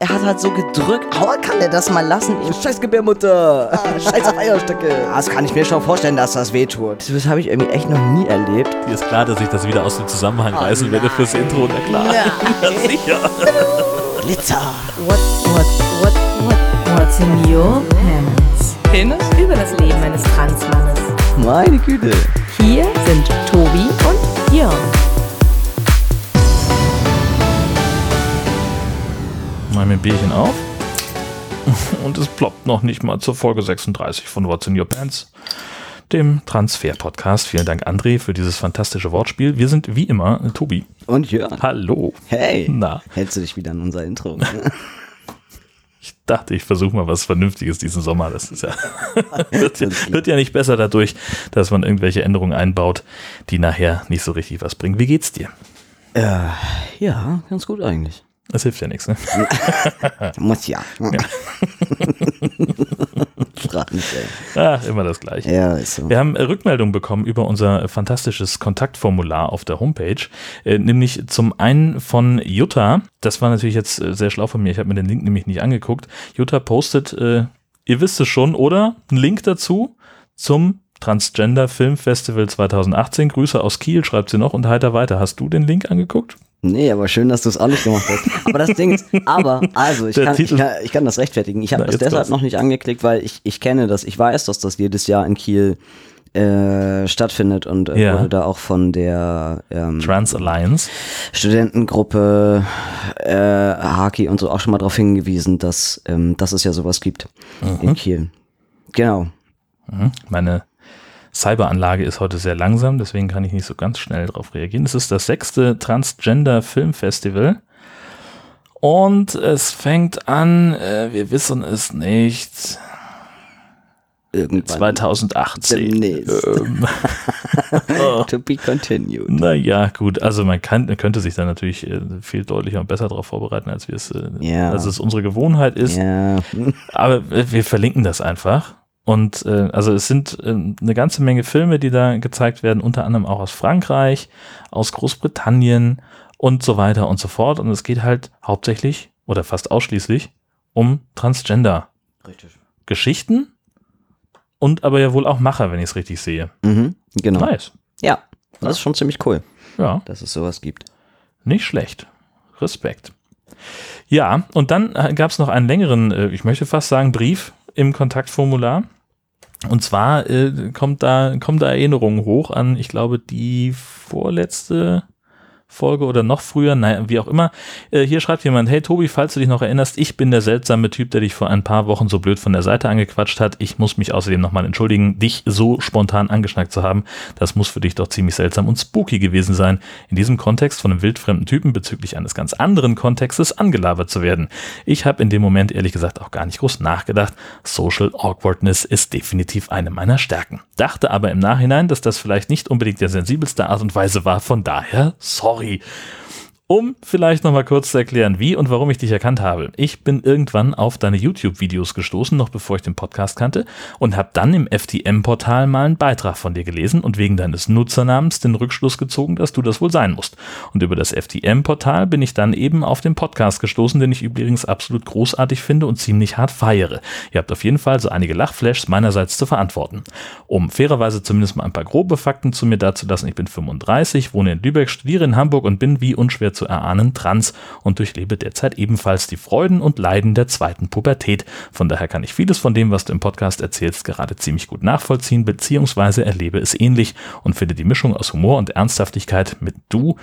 Er hat halt so gedrückt. Oh, kann der das mal lassen? Scheiß Gebärmutter. Ah, scheiß Eierstöcke. Das kann ich mir schon vorstellen, dass das wehtut. Das habe ich irgendwie echt noch nie erlebt. Dir ist klar, dass ich das wieder aus dem Zusammenhang oh, reißen werde fürs Intro. Na klar. Ja, sicher. Glitzer. What, what, what, what, what's in your pants? Penis? Über das Leben eines Transmannes. Meine Güte. Hier sind Tobi und Jörn. Mal mir ein Bierchen auf. Und es ploppt noch nicht mal zur Folge 36 von What's in Your Pants, dem Transfer-Podcast. Vielen Dank, André, für dieses fantastische Wortspiel. Wir sind wie immer Tobi. Und Jörn. Hallo. Hey. Na. Hältst du dich wieder an unser Intro? Ne? ich dachte, ich versuche mal was Vernünftiges diesen Sommer. Das ist ja wird, ja, wird ja nicht besser dadurch, dass man irgendwelche Änderungen einbaut, die nachher nicht so richtig was bringen. Wie geht's dir? Äh, ja, ganz gut eigentlich. Das hilft ja nichts, ne? Muss ja. ja. Frag nicht, ey. Ach, immer das Gleiche. Ja, ist so. Wir haben äh, Rückmeldungen bekommen über unser fantastisches Kontaktformular auf der Homepage, äh, nämlich zum einen von Jutta. Das war natürlich jetzt äh, sehr schlau von mir. Ich habe mir den Link nämlich nicht angeguckt. Jutta postet, äh, ihr wisst es schon, oder? Ein Link dazu zum Transgender Film Festival 2018. Grüße aus Kiel, schreibt sie noch und heiter weiter. Hast du den Link angeguckt? Nee, aber schön, dass du es auch nicht gemacht hast. Aber das Ding ist, aber, also, ich, kann, ich kann, ich kann, das rechtfertigen. Ich habe das deshalb was. noch nicht angeklickt, weil ich, ich kenne das. Ich weiß, dass das jedes Jahr in Kiel äh, stattfindet und äh, ja. wurde da auch von der ähm, Trans Alliance Studentengruppe äh, Haki und so auch schon mal darauf hingewiesen, dass, ähm, dass es ja sowas gibt mhm. in Kiel. Genau. Mhm. Meine Cyberanlage ist heute sehr langsam, deswegen kann ich nicht so ganz schnell darauf reagieren. Es ist das sechste Transgender Film Festival. Und es fängt an, äh, wir wissen es nicht. Irgendwann 2018. Ähm, to be continued. Naja, gut. Also man kann, könnte sich da natürlich äh, viel deutlicher und besser darauf vorbereiten, als wir es, äh, ja. als es unsere Gewohnheit ist. Ja. Aber wir verlinken das einfach. Und äh, also es sind äh, eine ganze Menge Filme, die da gezeigt werden, unter anderem auch aus Frankreich, aus Großbritannien und so weiter und so fort. Und es geht halt hauptsächlich oder fast ausschließlich um Transgender. Richtig. Geschichten und aber ja wohl auch Macher, wenn ich es richtig sehe. Mhm, genau. Nice. Ja, das ist schon ziemlich cool. Ja. Dass es sowas gibt. Nicht schlecht. Respekt. Ja, und dann äh, gab es noch einen längeren, äh, ich möchte fast sagen, Brief im Kontaktformular. Und zwar äh, kommt da, kommen da Erinnerungen hoch an, ich glaube, die vorletzte Folge oder noch früher, naja, wie auch immer. Äh, hier schreibt jemand, hey Tobi, falls du dich noch erinnerst, ich bin der seltsame Typ, der dich vor ein paar Wochen so blöd von der Seite angequatscht hat. Ich muss mich außerdem nochmal entschuldigen, dich so spontan angeschnackt zu haben. Das muss für dich doch ziemlich seltsam und spooky gewesen sein, in diesem Kontext von einem wildfremden Typen bezüglich eines ganz anderen Kontextes angelabert zu werden. Ich habe in dem Moment ehrlich gesagt auch gar nicht groß nachgedacht. Social Awkwardness ist definitiv eine meiner Stärken. Dachte aber im Nachhinein, dass das vielleicht nicht unbedingt der sensibelste Art und Weise war, von daher sorry sorry. Um vielleicht nochmal kurz zu erklären, wie und warum ich dich erkannt habe. Ich bin irgendwann auf deine YouTube-Videos gestoßen, noch bevor ich den Podcast kannte, und habe dann im FTM-Portal mal einen Beitrag von dir gelesen und wegen deines Nutzernamens den Rückschluss gezogen, dass du das wohl sein musst. Und über das FTM-Portal bin ich dann eben auf den Podcast gestoßen, den ich übrigens absolut großartig finde und ziemlich hart feiere. Ihr habt auf jeden Fall so einige Lachflashs meinerseits zu verantworten. Um fairerweise zumindest mal ein paar grobe Fakten zu mir dazu lassen, ich bin 35, wohne in Lübeck, studiere in Hamburg und bin wie unschwer zu erahnen trans und durchlebe derzeit ebenfalls die Freuden und Leiden der zweiten Pubertät. Von daher kann ich vieles von dem, was du im Podcast erzählst, gerade ziemlich gut nachvollziehen, beziehungsweise erlebe es ähnlich und finde die Mischung aus Humor und Ernsthaftigkeit mit du,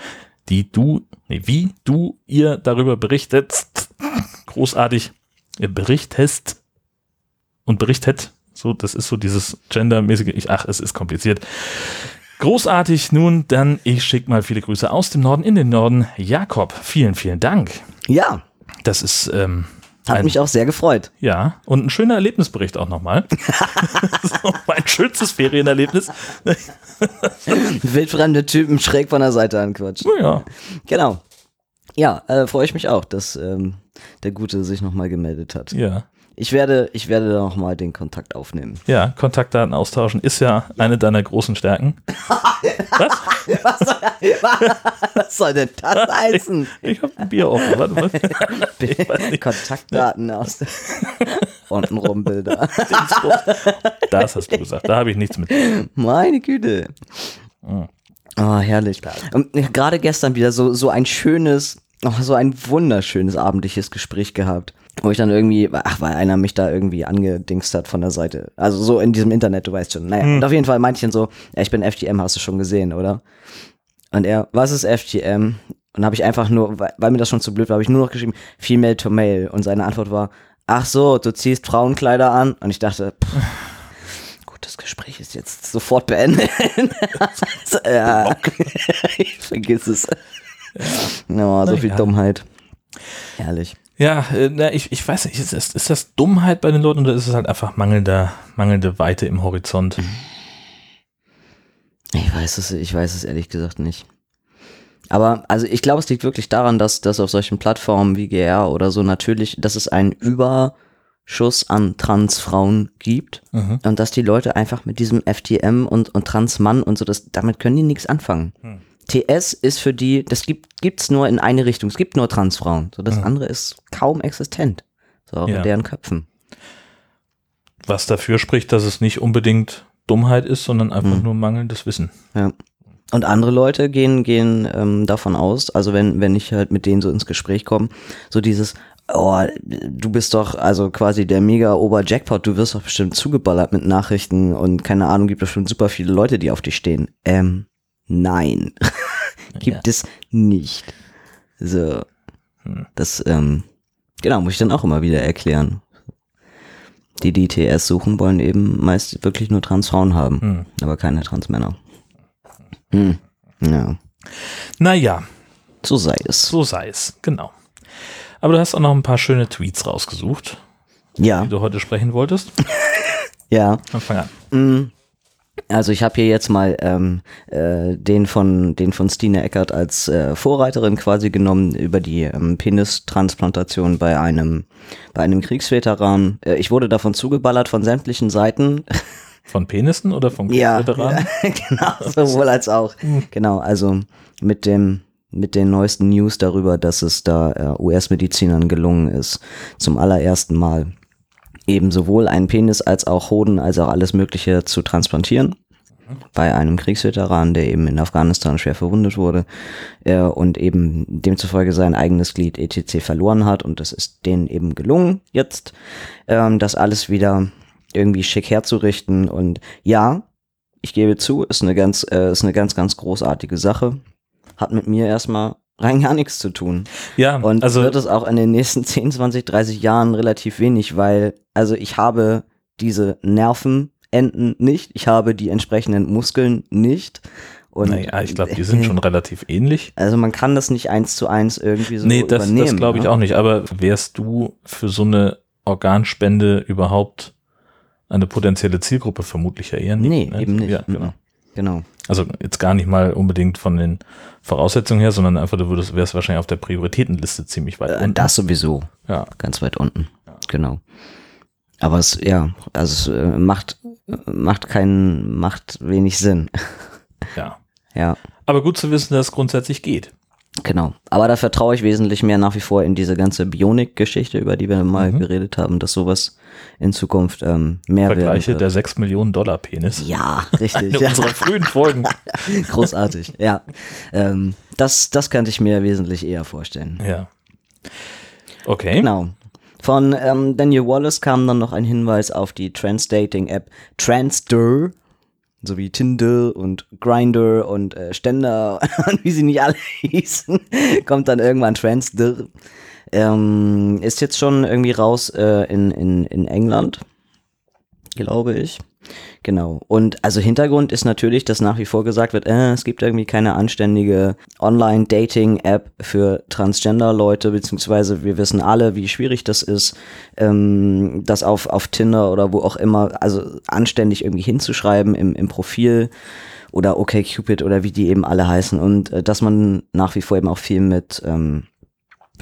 die du, nee, wie du ihr darüber berichtet, großartig berichtest und berichtet, so, das ist so dieses gendermäßige, ach, es ist kompliziert. Großartig. Nun, dann ich schicke mal viele Grüße aus dem Norden in den Norden. Jakob, vielen, vielen Dank. Ja. Das ist. Ähm, hat ein, mich auch sehr gefreut. Ja, und ein schöner Erlebnisbericht auch nochmal. so, mein schönstes Ferienerlebnis. Wildfremde Typen schräg von der Seite anquatschen. Ja. Genau. Ja, äh, freue ich mich auch, dass ähm, der Gute sich nochmal gemeldet hat. Ja. Ich werde, ich werde da nochmal den Kontakt aufnehmen. Ja, Kontaktdaten austauschen ist ja eine deiner großen Stärken. was? was, soll, was soll denn das heißen? Ich, ich habe ein Bier offen. Warte mal. Kontaktdaten aus untenrum Bilder. Das hast du gesagt. Da habe ich nichts mit. Meine Güte. Oh, oh herrlich. Und gerade gestern wieder so, so ein schönes, oh, so ein wunderschönes abendliches Gespräch gehabt wo ich dann irgendwie, ach, weil einer mich da irgendwie angedingst hat von der Seite. Also so in diesem Internet, du weißt schon. Naja, hm. und auf jeden Fall meinte ich dann so, ja, ich bin FGM, hast du schon gesehen, oder? Und er, was ist FGM? Und habe ich einfach nur, weil, weil, mir das schon zu blöd war, habe ich nur noch geschrieben, Female to Male. Und seine Antwort war, ach so, du ziehst Frauenkleider an. Und ich dachte, pff, gut, das Gespräch ist jetzt sofort beendet. also, ja, ich vergiss es. Ja, oh, so viel Dummheit. Herrlich. Ja, äh, na, ich, ich weiß nicht, ist das, ist das Dummheit bei den Leuten oder ist es halt einfach mangelnder, mangelnde Weite im Horizont? Ich weiß es, ich weiß es ehrlich gesagt nicht. Aber also ich glaube, es liegt wirklich daran, dass, dass auf solchen Plattformen wie GR oder so natürlich, dass es einen Überschuss an Transfrauen gibt mhm. und dass die Leute einfach mit diesem FTM und, und Transmann und so, das, damit können die nichts anfangen. Mhm. TS ist für die, das gibt gibt's nur in eine Richtung. Es gibt nur Transfrauen. So das mhm. andere ist kaum existent. So ja. in deren Köpfen. Was dafür spricht, dass es nicht unbedingt Dummheit ist, sondern einfach mhm. nur mangelndes Wissen. Ja. Und andere Leute gehen, gehen ähm, davon aus, also wenn, wenn ich halt mit denen so ins Gespräch komme, so dieses, oh, du bist doch also quasi der mega Ober-Jackpot, du wirst doch bestimmt zugeballert mit Nachrichten und keine Ahnung, gibt bestimmt super viele Leute, die auf dich stehen. Ähm, Nein, gibt ja. es nicht. So, hm. das, ähm, genau, muss ich dann auch immer wieder erklären. Die, die TS suchen, wollen eben meist wirklich nur Transfrauen haben, hm. aber keine Transmänner. Hm. Ja. Naja. So sei es. So sei es, genau. Aber du hast auch noch ein paar schöne Tweets rausgesucht. Ja. Die du heute sprechen wolltest. ja. Dann fang an. Mm. Also ich habe hier jetzt mal ähm, äh, den von den von Stine Eckert als äh, Vorreiterin quasi genommen über die ähm, Penistransplantation bei einem bei einem Kriegsveteran. Äh, ich wurde davon zugeballert von sämtlichen Seiten. Von Penissen oder von Kriegsveteranen? Ja, genau, sowohl als auch. Hm. Genau, also mit dem mit den neuesten News darüber, dass es da äh, US-Medizinern gelungen ist, zum allerersten Mal eben sowohl einen Penis als auch Hoden als auch alles Mögliche zu transplantieren. Bei einem Kriegsveteran, der eben in Afghanistan schwer verwundet wurde äh, und eben demzufolge sein eigenes Glied ETC verloren hat. Und das ist denen eben gelungen, jetzt ähm, das alles wieder irgendwie schick herzurichten. Und ja, ich gebe zu, ist eine ganz, äh, ist eine ganz, ganz großartige Sache. Hat mit mir erstmal rein gar nichts zu tun. Ja, und also wird es auch in den nächsten 10, 20, 30 Jahren relativ wenig, weil also ich habe diese Nervenenden nicht, ich habe die entsprechenden Muskeln nicht. Und naja, ich glaube, die sind schon relativ ähnlich. Also man kann das nicht eins zu eins irgendwie so nee, das, übernehmen. Nee, das glaube ich? Ne? auch nicht. Aber wärst du für so eine Organspende überhaupt eine potenzielle Zielgruppe? Vermutlich ja eher nicht. Nee, ne? eben nicht. Ja, genau. Genau. Also jetzt gar nicht mal unbedingt von den Voraussetzungen her, sondern einfach, du würdest, wärst wahrscheinlich auf der Prioritätenliste ziemlich weit äh, unten. Das sowieso. Ja. Ganz weit unten. Ja. Genau. Aber es, ja, also es äh, macht, macht keinen, macht wenig Sinn. Ja. Ja. Aber gut zu wissen, dass es grundsätzlich geht. Genau. Aber da vertraue ich wesentlich mehr nach wie vor in diese ganze Bionik-Geschichte, über die wir mal mhm. geredet haben, dass sowas in Zukunft ähm, mehr Vergleiche wird. der 6 Millionen Dollar Penis. Ja, richtig. ja. unserer frühen Folgen. Großartig, ja. Ähm, das, das könnte ich mir wesentlich eher vorstellen. Ja. Okay. Genau. Von ähm, Daniel Wallace kam dann noch ein Hinweis auf die Trans-Dating-App Transder so wie Tinder und Grinder und äh, Ständer und wie sie nicht alle hießen, kommt dann irgendwann Transdir. Ähm, ist jetzt schon irgendwie raus äh, in, in, in England, glaube ich. Genau. Und also Hintergrund ist natürlich, dass nach wie vor gesagt wird, äh, es gibt irgendwie keine anständige Online-Dating-App für Transgender-Leute, beziehungsweise wir wissen alle, wie schwierig das ist, ähm, das auf, auf Tinder oder wo auch immer, also anständig irgendwie hinzuschreiben im, im Profil oder OkCupid oder wie die eben alle heißen und äh, dass man nach wie vor eben auch viel mit ähm,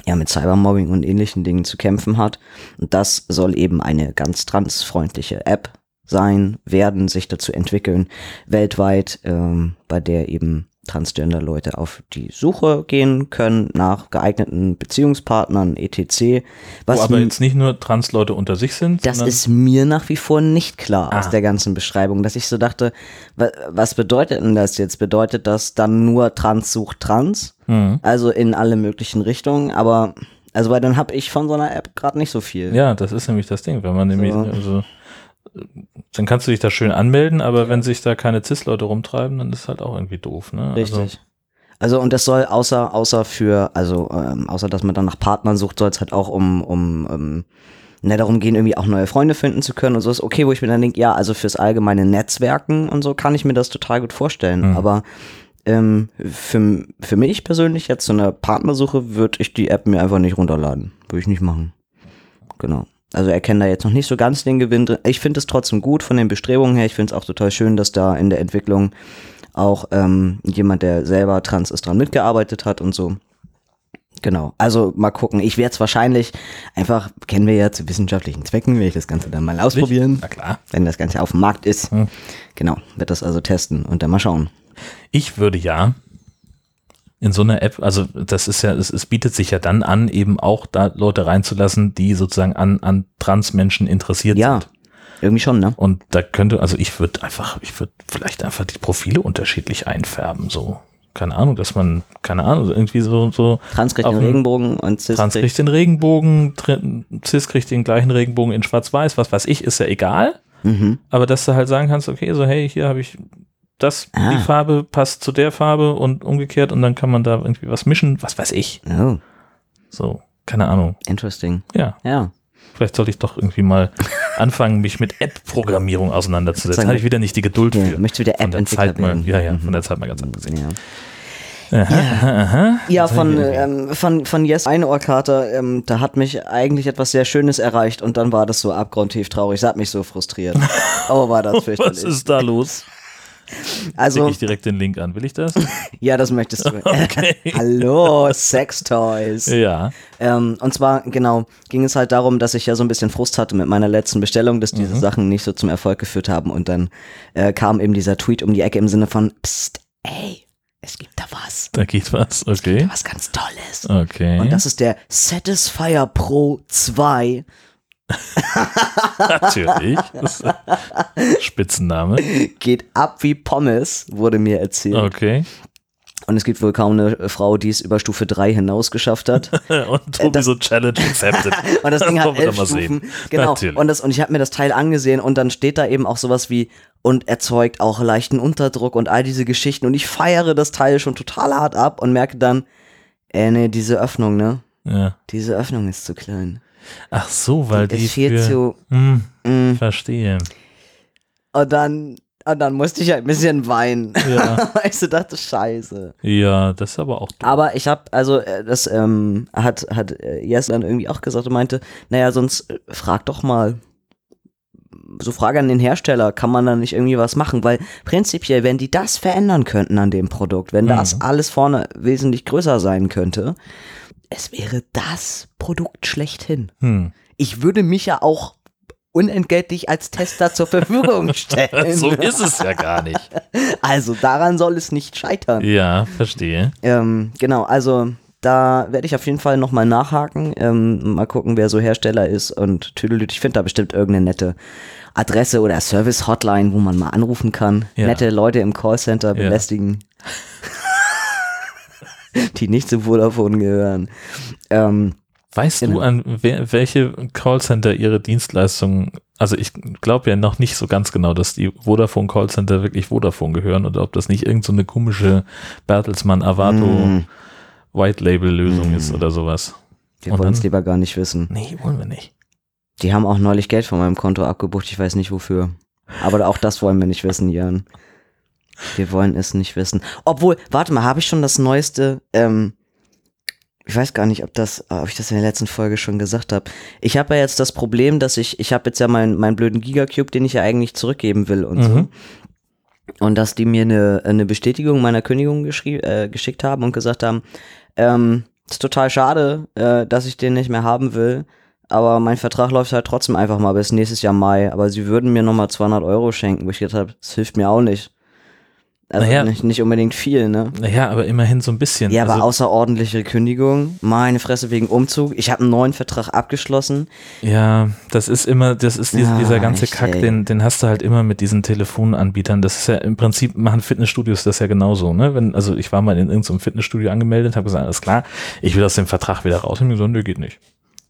ja mit Cybermobbing und ähnlichen Dingen zu kämpfen hat. Und das soll eben eine ganz transfreundliche App sein, werden, sich dazu entwickeln, weltweit, ähm, bei der eben Transgender-Leute auf die Suche gehen können nach geeigneten Beziehungspartnern, etc. Was Wo aber jetzt nicht nur Trans-Leute unter sich sind. Das ist mir nach wie vor nicht klar ah. aus der ganzen Beschreibung, dass ich so dachte, was bedeutet denn das jetzt? Bedeutet das dann nur Trans sucht Trans? Mhm. Also in alle möglichen Richtungen, aber also weil dann habe ich von so einer App gerade nicht so viel. Ja, das ist nämlich das Ding, wenn man nämlich, so. also dann kannst du dich da schön anmelden, aber wenn sich da keine CIS-Leute rumtreiben, dann ist halt auch irgendwie doof, ne? Richtig. Also, also und das soll außer, außer für, also ähm, außer dass man dann nach Partnern sucht, soll es halt auch um, um, um ne, darum gehen, irgendwie auch neue Freunde finden zu können und so ist okay, wo ich mir dann denke, ja, also fürs allgemeine Netzwerken und so kann ich mir das total gut vorstellen. Mhm. Aber ähm, für, für mich persönlich jetzt so eine Partnersuche würde ich die App mir einfach nicht runterladen. Würde ich nicht machen. Genau. Also erkennen da jetzt noch nicht so ganz den Gewinn drin. Ich finde es trotzdem gut von den Bestrebungen her. Ich finde es auch total schön, dass da in der Entwicklung auch ähm, jemand, der selber trans ist, dran mitgearbeitet hat und so. Genau. Also mal gucken. Ich werde es wahrscheinlich einfach, kennen wir ja zu wissenschaftlichen Zwecken, will ich das Ganze dann mal ausprobieren. Na klar. Wenn das Ganze auf dem Markt ist. Hm. Genau. Wird das also testen und dann mal schauen. Ich würde ja in so einer App, also das ist ja, es, es bietet sich ja dann an, eben auch da Leute reinzulassen, die sozusagen an, an Transmenschen interessiert ja. sind. Irgendwie schon, ne? Und da könnte, also ich würde einfach, ich würde vielleicht einfach die Profile unterschiedlich einfärben, so. Keine Ahnung, dass man, keine Ahnung, irgendwie so, so. Trans kriegt den Regenbogen und Cis Trans kriegt den Regenbogen, Cis kriegt den gleichen Regenbogen in schwarz-weiß, was weiß ich, ist ja egal. Mhm. Aber dass du halt sagen kannst, okay, so, hey, hier habe ich das, ah. die Farbe passt zu der Farbe und umgekehrt und dann kann man da irgendwie was mischen, was weiß ich. Oh. So, keine Ahnung. Interesting. Ja. Ja. Vielleicht sollte ich doch irgendwie mal anfangen, mich mit App-Programmierung auseinanderzusetzen. Habe ich wieder nicht die Geduld ja, für. Möchte wieder App-Entwickler werden. Ja, ja, von der Zeit mal ganz abgesehen. Ja. Aha, ja, aha. ja von, ähm, von, von Yes Einohrkater, ähm, da hat mich eigentlich etwas sehr Schönes erreicht und dann war das so abgrundtief traurig. Das hat mich so frustriert. oh, war das fürchterlich. Was ist da los? Also Klicke ich direkt den Link an. Will ich das? ja, das möchtest du. Okay. Hallo, Sextoys. Ja. Ähm, und zwar, genau, ging es halt darum, dass ich ja so ein bisschen Frust hatte mit meiner letzten Bestellung, dass diese mhm. Sachen nicht so zum Erfolg geführt haben. Und dann äh, kam eben dieser Tweet um die Ecke im Sinne von, psst, ey, es gibt da was. Da geht was, okay. was ganz Tolles. Okay. Und das ist der Satisfyer Pro 2 Natürlich. Spitzname. Geht ab wie Pommes, wurde mir erzählt. Okay. Und es gibt wohl kaum eine Frau, die es über Stufe 3 hinaus geschafft hat. und Tobi das, so Challenge accepted. und das Ding hat elf Stufen. Genau. Natürlich. Und, das, und ich habe mir das Teil angesehen und dann steht da eben auch sowas wie und erzeugt auch leichten Unterdruck und all diese Geschichten. Und ich feiere das Teil schon total hart ab und merke dann, äh, nee, diese Öffnung, ne? Ja. Diese Öffnung ist zu klein. Ach so, weil die, die viel für, zu. Mh, mh. Verstehe. Und dann, und dann musste ich halt ein bisschen weinen. Ja. weil ich so dachte, scheiße. Ja, das ist aber auch doof. Aber ich habe, also äh, das ähm, hat, hat äh, Jes dann irgendwie auch gesagt und meinte, naja, sonst äh, frag doch mal. So Frage an den Hersteller, kann man da nicht irgendwie was machen? Weil prinzipiell, wenn die das verändern könnten an dem Produkt, wenn das mhm. alles vorne wesentlich größer sein könnte, es wäre das Produkt schlechthin. Hm. Ich würde mich ja auch unentgeltlich als Tester zur Verfügung stellen. so ist es ja gar nicht. Also daran soll es nicht scheitern. Ja, verstehe. Ähm, genau, also da werde ich auf jeden Fall nochmal nachhaken. Ähm, mal gucken, wer so Hersteller ist und tüdelüt. Ich finde da bestimmt irgendeine nette Adresse oder Service-Hotline, wo man mal anrufen kann. Ja. Nette Leute im Callcenter belästigen. Ja. die nicht zu Vodafone gehören. Ähm, weißt genau. du, an wer, welche Callcenter ihre Dienstleistungen, also ich glaube ja noch nicht so ganz genau, dass die Vodafone Callcenter wirklich Vodafone gehören oder ob das nicht irgendeine so komische Bertelsmann Avato mm. White Label Lösung mm. ist oder sowas. Wir wollen es lieber gar nicht wissen. Nee, wollen wir nicht. Die haben auch neulich Geld von meinem Konto abgebucht, ich weiß nicht wofür. Aber auch das wollen wir nicht wissen, Jan. Wir wollen es nicht wissen. Obwohl, warte mal, habe ich schon das neueste, ähm, ich weiß gar nicht, ob das, ob ich das in der letzten Folge schon gesagt habe. Ich habe ja jetzt das Problem, dass ich, ich habe jetzt ja meinen meinen blöden Gigacube, den ich ja eigentlich zurückgeben will und mhm. so. Und dass die mir eine, eine Bestätigung meiner Kündigung äh, geschickt haben und gesagt haben, ähm, ist total schade, äh, dass ich den nicht mehr haben will. Aber mein Vertrag läuft halt trotzdem einfach mal bis nächstes Jahr Mai. Aber sie würden mir nochmal 200 Euro schenken, wo ich gedacht habe, das hilft mir auch nicht. Also Naja. nicht, nicht unbedingt viel, ne? Naja, aber immerhin so ein bisschen. Ja, aber also, außerordentliche Kündigung, meine Fresse wegen Umzug. Ich habe einen neuen Vertrag abgeschlossen. Ja, das ist immer, das ist dieser, Ja, dieser ganze echt, Kack, ey. den, den hast du halt immer mit diesen Telefonanbietern. Das ist ja im Prinzip, machen Fitnessstudios das ja genauso, ne? Wenn, also ich war mal in irgendeinem Fitnessstudio angemeldet, habe gesagt, alles klar, ich will aus dem Vertrag wieder raus. Und mir so, nö, geht nicht.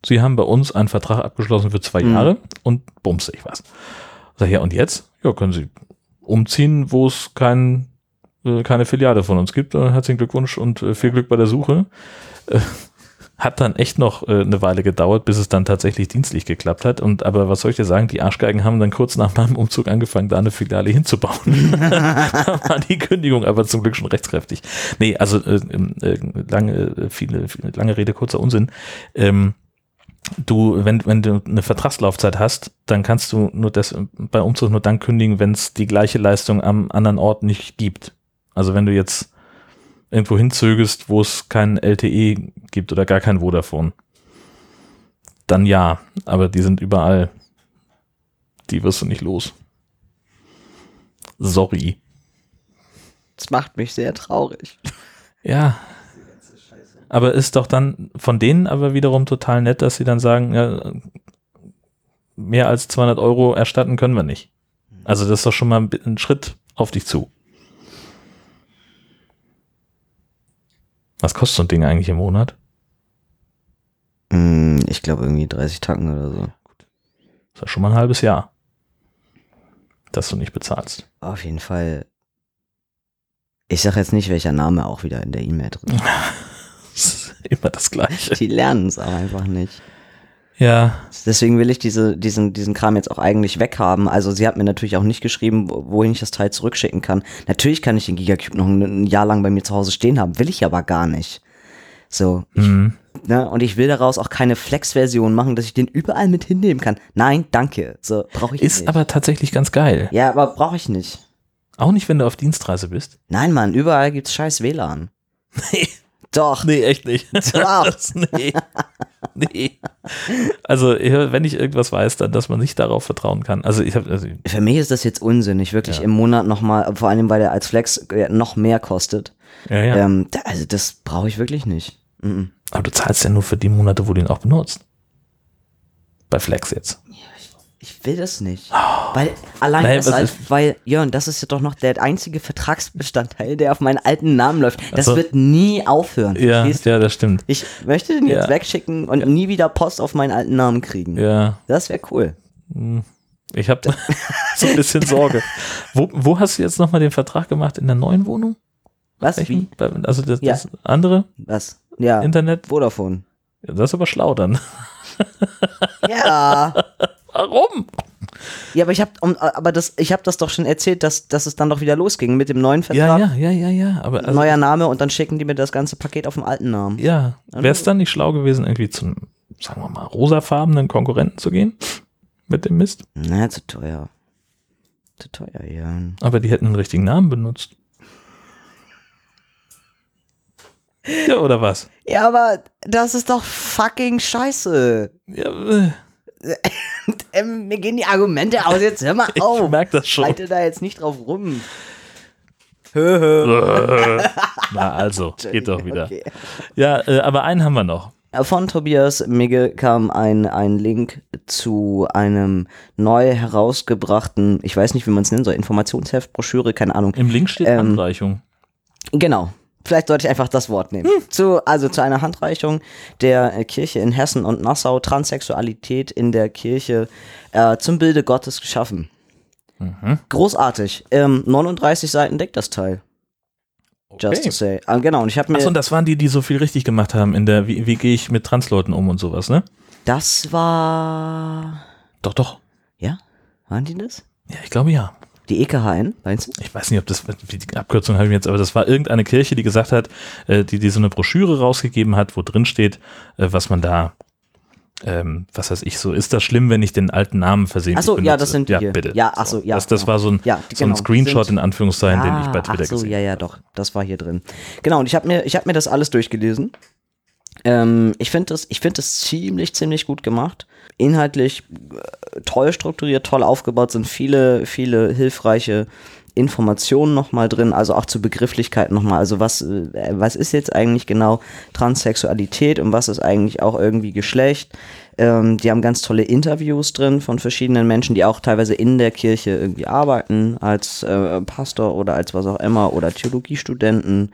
Sie haben bei uns einen Vertrag abgeschlossen für zwei Mhm. Jahre und bums ich was. Sag ja, und jetzt? Ja, können Sie umziehen, wo es kein, äh, keine Filiale von uns gibt. Äh, Herzlichen Glückwunsch und äh, viel Glück bei der Suche. Äh, hat dann echt noch äh, eine Weile gedauert, bis es dann tatsächlich dienstlich geklappt hat. Und aber was soll ich dir sagen, die Arschgeigen haben dann kurz nach meinem Umzug angefangen, da eine Filiale hinzubauen. da war die Kündigung aber zum Glück schon rechtskräftig. Nee, also äh, äh, lange, viele, viele, lange Rede, kurzer Unsinn. Ähm, du, wenn, wenn du eine Vertragslaufzeit hast, dann kannst du nur das bei Umzug nur dann kündigen, wenn es die gleiche Leistung am anderen Ort nicht gibt. Also wenn du jetzt irgendwo hinzögest, wo es kein LTE gibt oder gar kein Vodafone, dann ja, aber die sind überall. Die wirst du nicht los. Sorry. Das macht mich sehr traurig. Ja. Aber ist doch dann von denen aber wiederum total nett, dass sie dann sagen, ja, mehr als 200 Euro erstatten können wir nicht. Also das ist doch schon mal ein Schritt auf dich zu. Was kostet so ein Ding eigentlich im Monat? Hm, ich glaube irgendwie 30 Tacken oder so. Das ist ja schon mal ein halbes Jahr, dass du nicht bezahlst. Auf jeden Fall. Ich sag jetzt nicht, welcher Name auch wieder in der E-Mail drin ist. Immer das Gleiche. Die lernen es auch einfach nicht. Ja, Deswegen will ich diese, diesen, diesen Kram jetzt auch eigentlich weghaben. Also sie hat mir natürlich auch nicht geschrieben, wo- wohin ich das Teil zurückschicken kann. Natürlich kann ich den Gigacube noch ein, ein Jahr lang bei mir zu Hause stehen haben, will ich aber gar nicht. So, ich, mhm. ne, und ich will daraus auch keine Flex-Version machen, dass ich den überall mit hinnehmen kann. Nein, danke. So, brauche ich ist nicht. aber tatsächlich ganz geil. ja, aber brauche ich nicht. Auch nicht, wenn du auf Dienstreise bist. Nein, Mann, überall gibt's scheiß WLAN. Doch. nee echt nicht. Doch. Das, nee. nee. Also, wenn ich irgendwas weiß, dann, dass man nicht darauf vertrauen kann. Also, ich habe, also, Für mich ist das jetzt unsinnig, wirklich Ja. im Monat nochmal, vor allem weil der als Flex äh, noch mehr kostet. ja, ja. Ähm, also das brauche ich wirklich nicht. Mhm. Aber du zahlst ja nur für die Monate, wo du ihn auch benutzt. Bei Flex jetzt. Ich will das nicht. Weil allein Nein, deshalb, ist- weil, Jörn, das ist ja doch noch der einzige Vertragsbestandteil, der auf meinen alten Namen läuft. Das so. wird nie aufhören. Ja, ja, das stimmt. Ich möchte den jetzt Ja. wegschicken und nie wieder Post auf meinen alten Namen kriegen. Ja, Das wäre cool. ich habe so ein bisschen Sorge. Wo, wo hast du jetzt nochmal den Vertrag gemacht? In der neuen Wohnung? Was? Wie? Welchen? Also das, Ja. das andere Was? Ja. Internet? Vodafone. Das ist aber schlau dann. Ja. Warum? ja, aber ich habe aber das ich habe das doch schon erzählt, dass, dass es dann doch wieder losging mit dem neuen Ja, Vertrag. ja, ja, ja, ja. Aber also, Neuer Name und dann schicken die mir das ganze Paket auf dem alten Namen. ja, wäre es dann nicht schlau gewesen, irgendwie zum, sagen wir mal, rosafarbenen Konkurrenten zu gehen? Mit dem Mist? Na, zu teuer. Zu teuer, ja. Aber die hätten einen richtigen Namen benutzt. Ja, oder was? Ja, aber das ist doch fucking scheiße. Ja, äh, Ähm, mir gehen die Argumente aus, jetzt hör mal ich auf. merke das schon. Halte da jetzt nicht drauf rum. Na also, geht doch wieder. Okay. Ja, äh, aber einen haben wir noch. Von Tobias Migge kam ein, ein Link zu einem neu herausgebrachten, ich weiß nicht, wie man es nennen soll, Informationsheft, Broschüre, keine Ahnung. Im Link steht Ähm, Handreichung. Genau. Vielleicht sollte ich einfach das Wort nehmen. Zu, also zu einer Handreichung der äh, Kirche in Hessen und Nassau, Transsexualität in der Kirche äh, zum Bilde Gottes geschaffen. Mhm. Großartig. Ähm, 39 Seiten deckt das Teil. Just to say. Ah, genau, und ich habe mir. Achso, und das waren die, die so viel richtig gemacht haben in der, wie, wie gehe ich mit Transleuten um und sowas, ne? das war. Doch, doch. Ja? Waren die das? Ja, ich glaube ja. Die EKHN, meinst du? Ich weiß nicht, ob das, die Abkürzung habe ich jetzt, aber das war irgendeine Kirche, die gesagt hat, äh, die, die so eine Broschüre rausgegeben hat, wo drin steht, äh, was man da, ähm, was weiß ich, so, ist das schlimm, wenn ich den alten Namen versehentlich Ach so, ja, das sind die ja, hier. bitte. Ja, ach so, ja, Das, das genau. war so ein, Ja, die- so ein genau, Screenshot sind- in Anführungszeichen, den ich bei Ah, Twitter ach so, gesehen ja, ja, doch. Das war hier drin. Genau, und ich habe mir, ich mir das alles durchgelesen. Ähm, ich finde das, ich finde das ziemlich, ziemlich gut gemacht. Inhaltlich äh, toll strukturiert, toll aufgebaut, sind viele, viele hilfreiche Informationen nochmal drin, also auch zu Begrifflichkeiten nochmal. Also was, äh, was ist jetzt eigentlich genau Transsexualität und was ist eigentlich auch irgendwie Geschlecht? Ähm, die haben ganz tolle Interviews drin von verschiedenen Menschen, die auch teilweise in der Kirche irgendwie arbeiten, als äh, Pastor oder als was auch immer oder Theologiestudenten.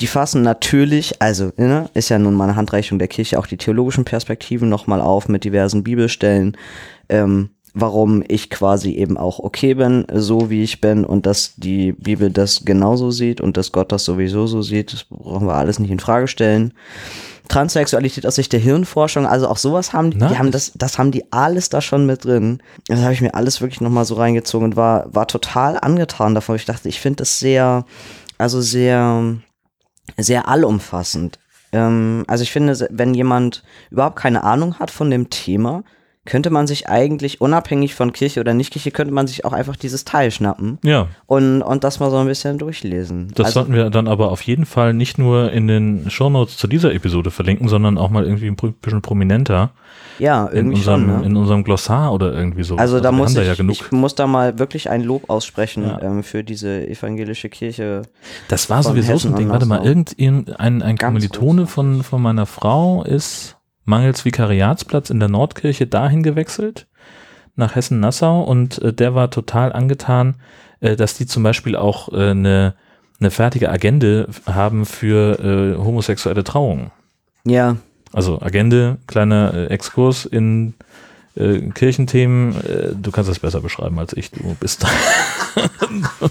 Die fassen natürlich, also ne, ist ja nun mal eine Handreichung der Kirche, auch die theologischen Perspektiven nochmal auf mit diversen Bibelstellen. Ähm, warum ich quasi eben auch okay bin, so wie ich bin und dass die Bibel das genauso sieht und dass Gott das sowieso so sieht, das brauchen wir alles nicht in Frage stellen. Transsexualität aus Sicht der Hirnforschung, also auch sowas haben die, die haben das, das haben die alles da schon mit drin. Das habe ich mir alles wirklich nochmal so reingezogen und war, war total angetan davon. Ich dachte, ich finde das sehr, also sehr, sehr allumfassend. Ähm, also ich finde, wenn jemand überhaupt keine Ahnung hat von dem Thema, könnte man sich eigentlich, unabhängig von Kirche oder Nicht-Kirche, könnte man sich auch einfach dieses Teil schnappen. Ja. Und, und das mal so ein bisschen durchlesen. Das also, sollten wir dann aber auf jeden Fall nicht nur in den Shownotes zu dieser Episode verlinken, sondern auch mal irgendwie ein bisschen prominenter. Ja, irgendwie in unserem, schon, ne? in unserem Glossar oder irgendwie so. Also, da also muss ich, ja ich muss da mal wirklich ein Lob aussprechen ja. ähm, für diese evangelische Kirche. Das war sowieso so ein Ding. Warte mal, irgendein ein Kommilitone von, von meiner Frau ist mangels Vikariatsplatz in der Nordkirche dahin gewechselt, nach Hessen-Nassau und äh, der war total angetan, äh, dass die zum Beispiel auch äh, eine, eine fertige Agende haben für äh, homosexuelle Trauungen. Ja. Also Agende, kleiner äh, Exkurs in äh, Kirchenthemen, äh, du kannst das besser beschreiben als ich, du bist da.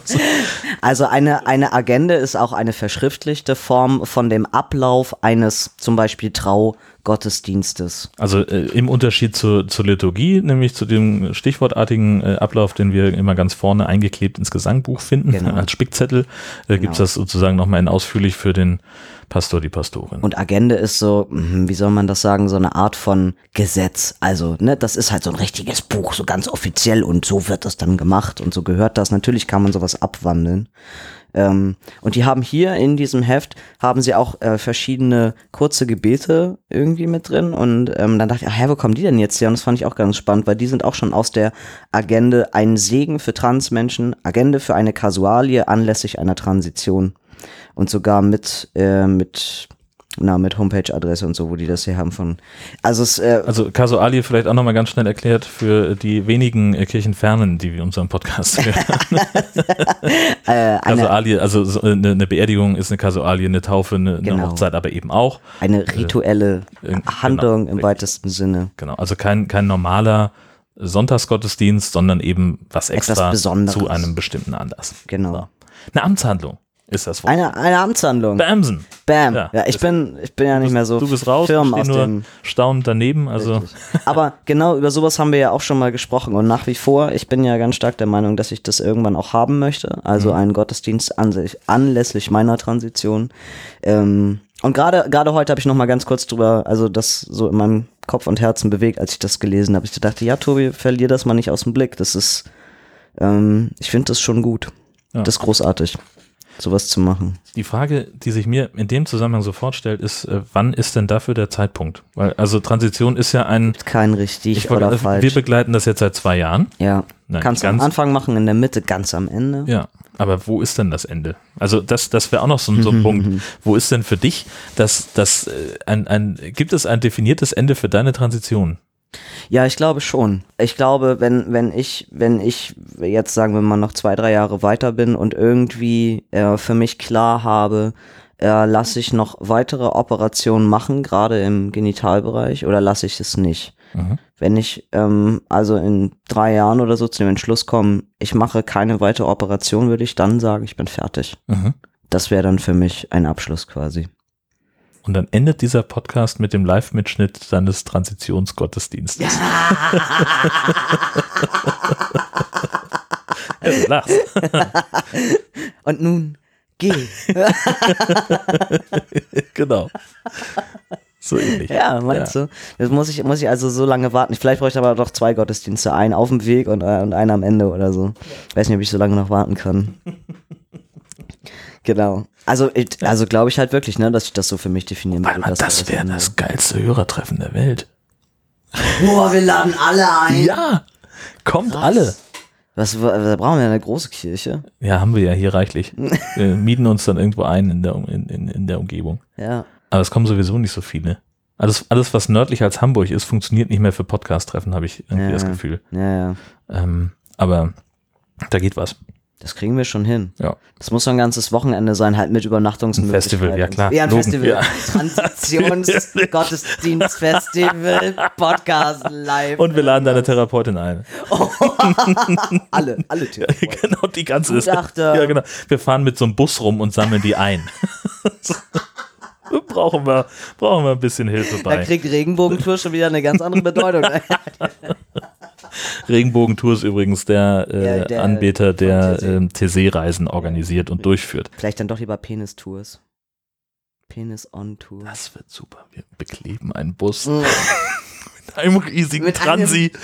also eine, eine Agende ist auch eine verschriftlichte Form von dem Ablauf eines zum Beispiel Trau- Gottesdienstes. Also äh, im Unterschied zu, zur Liturgie, nämlich zu dem stichwortartigen äh, Ablauf, den wir immer ganz vorne eingeklebt ins Gesangbuch finden, genau. als Spickzettel, äh, gibt es genau. das sozusagen nochmal in ausführlich für den Pastor, die Pastorin. Und Agende ist so, hm, wie soll man das sagen, so eine Art von Gesetz. Also, ne, das ist halt so ein richtiges Buch, so ganz offiziell und so wird das dann gemacht und so gehört das. Natürlich kann man sowas abwandeln. Ähm, und die haben hier in diesem Heft, haben sie auch äh, verschiedene kurze Gebete irgendwie mit drin. Und ähm, dann dachte ich, hä, wo kommen die denn jetzt her? Und das fand ich auch ganz spannend, weil die sind auch schon aus der Agende ein Segen für Transmenschen, Agende für eine Kasualie anlässlich einer Transition. Und sogar mit, äh, mit na, mit Homepage-Adresse und so, wo die das hier haben von. Also, es, äh, also Casualie vielleicht auch nochmal ganz schnell erklärt für die wenigen äh, Kirchenfernen, die wir unseren Podcast hören. äh, Casualie, also so eine, eine, Beerdigung ist eine Casualie, eine Taufe, eine, genau. eine Hochzeit, aber eben auch. Eine rituelle äh, Handlung genau, im weitesten Sinne. Genau, also kein, kein normaler Sonntagsgottesdienst, sondern eben was extra zu einem bestimmten Anlass. Genau. So. Eine Amtshandlung ist das Wort. Eine, eine Amtshandlung. Bamsen. Bam. Ja, ja ich, bin, ich bin ja nicht mehr so Du bist raus, firm aus nur staunend daneben. Also. Aber genau über sowas haben wir ja auch schon mal gesprochen und nach wie vor, ich bin ja ganz stark der Meinung, dass ich das irgendwann auch haben möchte. Also mhm. einen Gottesdienst anlässlich meiner Transition. Ähm, und gerade gerade heute habe ich noch mal ganz kurz drüber, also das so in meinem Kopf und Herzen bewegt, als ich das gelesen habe. Ich dachte, ja, Tobi, verlier das mal nicht aus dem Blick. Das ist, ähm, ich finde das schon gut. Ja. Das ist großartig sowas zu machen. Die Frage, die sich mir in dem Zusammenhang sofort stellt, ist, äh, wann ist denn dafür der Zeitpunkt? Weil, also Transition ist ja ein. Kein richtig oder wollte, falsch. Wir begleiten das jetzt seit zwei Jahren. Ja. Nein, Kannst du am Anfang machen, in der Mitte, ganz am Ende. Ja. Aber wo ist denn das Ende? Also das, das wäre auch noch so, so ein Punkt. Wo ist denn für dich das, das äh, ein, ein, gibt es ein definiertes Ende für deine Transition? Ja, ich glaube schon. Ich glaube, wenn, wenn ich, wenn ich jetzt sagen wir mal noch zwei, drei Jahre weiter bin und irgendwie äh, für mich klar habe, äh, lasse ich noch weitere Operationen machen, gerade im Genitalbereich, oder lasse ich es nicht? Mhm. Wenn ich ähm, also in drei Jahren oder so zu dem Entschluss komme, ich mache keine weitere Operation, würde ich dann sagen, ich bin fertig. Mhm. Das wäre dann für mich ein Abschluss quasi. Und dann endet dieser Podcast mit dem Live-Mitschnitt seines Transitionsgottesdienstes. ja, lachst. Und nun geh. genau. So ähnlich. Ja, meinst ja. du? Das muss ich, muss ich also so lange warten. Vielleicht brauche ich aber doch zwei Gottesdienste. Einen auf dem Weg und, äh, und einen am Ende oder so. Ich weiß nicht, ob ich so lange noch warten kann. Genau. Also, also glaube ich halt wirklich, ne, dass ich das so für mich definieren würde. Das, das wäre das geilste Hörertreffen der Welt. Boah, wir laden alle ein. Ja, kommt Krass. alle. Was, da brauchen wir eine große Kirche. Ja, haben wir ja hier reichlich. wir mieten uns dann irgendwo ein in der, in, in, in der Umgebung. Ja. Aber es kommen sowieso nicht so viele. Alles, alles, was nördlich als Hamburg ist, funktioniert nicht mehr für Podcast-Treffen, habe ich irgendwie ja, das Gefühl. Ja, ja. Ähm, aber da geht was. Das kriegen wir schon hin. Ja. Das muss so ein ganzes Wochenende sein, halt mit Übernachtungsmöglichkeiten. Festival, ja klar. Ja, ein Logen. Festival. Ja. Transitions-Gottesdienstfestival, Podcast live. Und wir laden deine Therapeutin ein. Oh. alle, alle Therapeuten. genau, die ganze Gutachter. Ja, genau. Wir fahren mit so einem Bus rum und sammeln die ein. brauchen wir, brauchen wir ein bisschen Hilfe bei. Da kriegt Regenbogentour schon wieder eine ganz andere Bedeutung. Regenbogentour ist übrigens der, äh, ja, der Anbieter, der äh, TC-Reisen organisiert und durchführt. Vielleicht dann doch lieber Penis-Tours. Penis-on-Tour. Das wird super. Wir bekleben einen Bus. Mhm. mit einem riesigen mit Transi. Einem,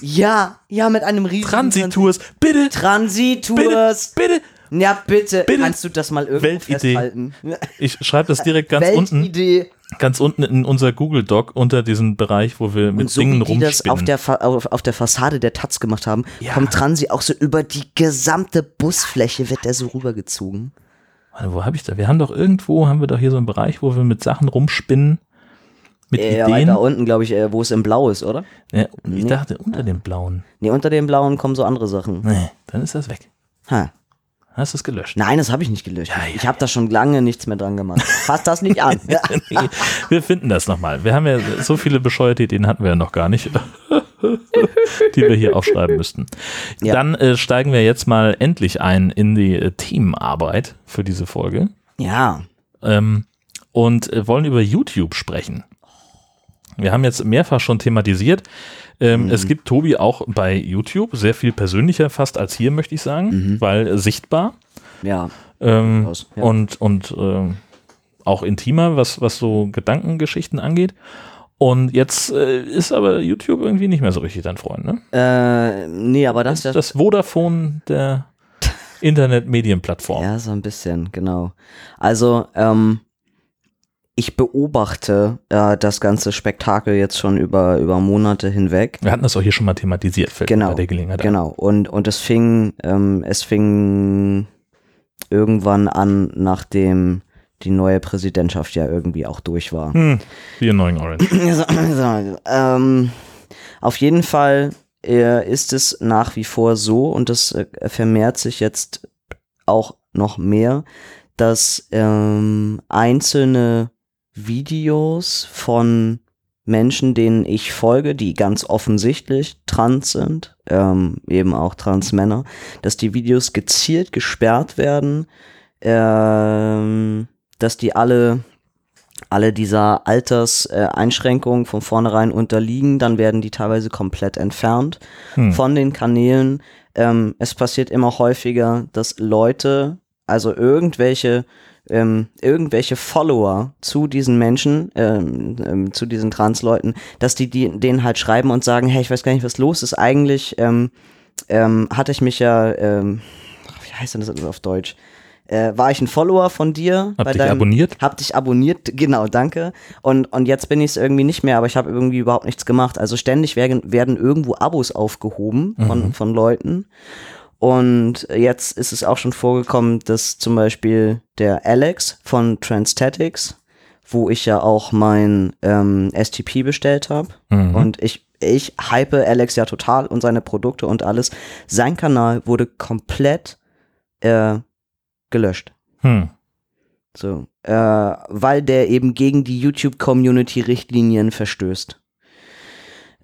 ja, ja, mit einem riesigen Transi-Tours. Bitte. Transi-Tours. Bitte, bitte. Ja, bitte, bitte. Kannst du das mal irgendwo Weltidee. festhalten? Ich schreibe das direkt ganz Weltidee. unten. Ganz unten in unser Google Doc unter diesem Bereich, wo wir mit und so Dingen wie die das auf der, auf, auf, der Fassade der Taz gemacht haben, ja. kommt Transi auch so über die gesamte Busfläche, wird der so rübergezogen. Warte, wo habe ich da? Wir haben doch irgendwo, haben wir doch hier so einen Bereich, wo wir mit Sachen rumspinnen. Mit äh, Ideen. da unten, glaube ich, äh, wo es im Blau ist, oder? Ja, ich nee. dachte, unter dem Blauen. Nee, unter dem Blauen kommen so andere Sachen. Nee, dann ist das weg. Ha. Hast du es gelöscht? Nein, das habe ich nicht gelöscht. Ja, ja, ich habe da schon lange nichts mehr dran gemacht. Fass das nicht an. nee, wir finden das nochmal. Wir haben ja so viele bescheuerte Ideen hatten wir ja noch gar nicht, die wir hier aufschreiben müssten. Ja. Dann äh, steigen wir jetzt mal endlich ein in die äh, Teamarbeit für diese Folge. Ja. Ähm, und äh, wollen über YouTube sprechen. Wir haben jetzt mehrfach schon thematisiert. Ähm, mhm. Es gibt Tobi auch bei YouTube, sehr viel persönlicher fast als hier, möchte ich sagen, mhm. weil sichtbar. Ja. Ähm, ja. Und, und ähm, auch intimer, was, was so Gedankengeschichten angeht. Und jetzt äh, ist aber YouTube irgendwie nicht mehr so richtig dein Freund, ne? Äh, nee, aber das ist das Vodafone der Internetmedienplattform. Ja, so ein bisschen, genau. Also, ähm, ich beobachte äh, das ganze Spektakel jetzt schon über, über Monate hinweg. Wir hatten das auch hier schon mal thematisiert, fällt genau, bei der Gelegenheit Genau, und, und es fing, ähm, es fing irgendwann an, nachdem die neue Präsidentschaft ja irgendwie auch durch war. Hm, die neuen Orange. ähm, auf jeden Fall äh, ist es nach wie vor so, und das äh, vermehrt sich jetzt auch noch mehr, dass ähm, einzelne Videos von Menschen, denen ich folge, die ganz offensichtlich trans sind, ähm, eben auch trans Männer, dass die Videos gezielt gesperrt werden, ähm, dass die alle alle dieser Alterseinschränkungen äh, von vornherein unterliegen, dann werden die teilweise komplett entfernt hm. von den Kanälen. Ähm, es passiert immer häufiger, dass Leute, also irgendwelche ähm, irgendwelche Follower zu diesen Menschen, ähm, ähm, zu diesen Transleuten, dass die, die denen halt schreiben und sagen, hey, ich weiß gar nicht, was los ist. Eigentlich ähm, ähm, hatte ich mich ja, ähm, wie heißt denn das auf Deutsch? Äh, war ich ein Follower von dir? Hab dich deinem, abonniert? Hab dich abonniert, genau, danke. Und, und jetzt bin ich es irgendwie nicht mehr, aber ich habe irgendwie überhaupt nichts gemacht. Also ständig werden, werden irgendwo Abos aufgehoben von, mhm. von Leuten. Und jetzt ist es auch schon vorgekommen, dass zum Beispiel der Alex von Transtatics, wo ich ja auch mein ähm, STP bestellt habe, mhm. und ich, ich hype Alex ja total und seine Produkte und alles. Sein Kanal wurde komplett äh, gelöscht. Hm. So, äh, weil der eben gegen die YouTube-Community-Richtlinien verstößt.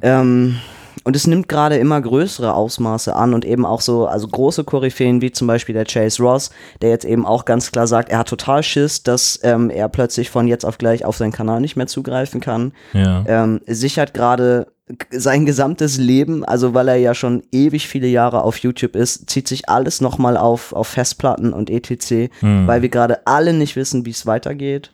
Ähm, und es nimmt gerade immer größere Ausmaße an und eben auch so, also große Koryphäen wie zum Beispiel der Chase Ross, der jetzt eben auch ganz klar sagt, er hat total Schiss, dass ähm, er plötzlich von jetzt auf gleich auf seinen Kanal nicht mehr zugreifen kann. Ja. Ähm, sichert gerade sein gesamtes Leben, also weil er ja schon ewig viele Jahre auf YouTube ist, zieht sich alles nochmal auf, auf Festplatten und etc., mhm. weil wir gerade alle nicht wissen, wie es weitergeht.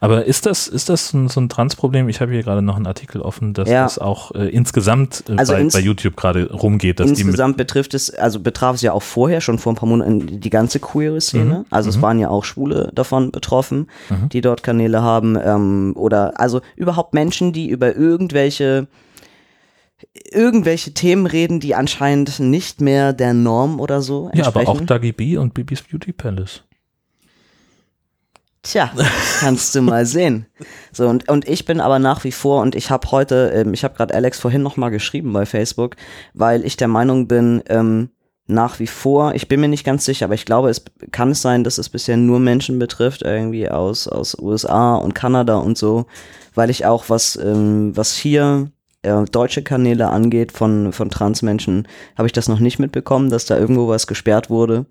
Aber ist das, ist das so ein, so ein Transproblem? Ich habe hier gerade noch einen Artikel offen, dass ja. das auch äh, insgesamt äh, also bei, ins bei, YouTube gerade rumgeht. Dass insgesamt betrifft es, also betraf es ja auch vorher, schon vor ein paar Monaten, die ganze queere Szene. Mhm. Also mhm. es waren ja auch Schwule davon betroffen, mhm. die dort Kanäle haben. Ähm, oder also überhaupt Menschen, die über irgendwelche irgendwelche Themen reden, die anscheinend nicht mehr der Norm oder so entsprechen. Ja, aber auch Dagi B und Bibis Beauty Palace. Tja, kannst du mal sehen. So, und, und ich bin aber nach wie vor, und ich habe heute, ähm, ich habe gerade Alex vorhin nochmal geschrieben bei Facebook, weil ich der Meinung bin, ähm, nach wie vor, ich bin mir nicht ganz sicher, aber ich glaube, es kann es sein, dass es bisher nur Menschen betrifft, irgendwie aus, aus USA und Kanada und so, weil ich auch was, ähm, was hier äh, deutsche Kanäle angeht von, von Transmenschen, habe ich das noch nicht mitbekommen, dass da irgendwo was gesperrt wurde.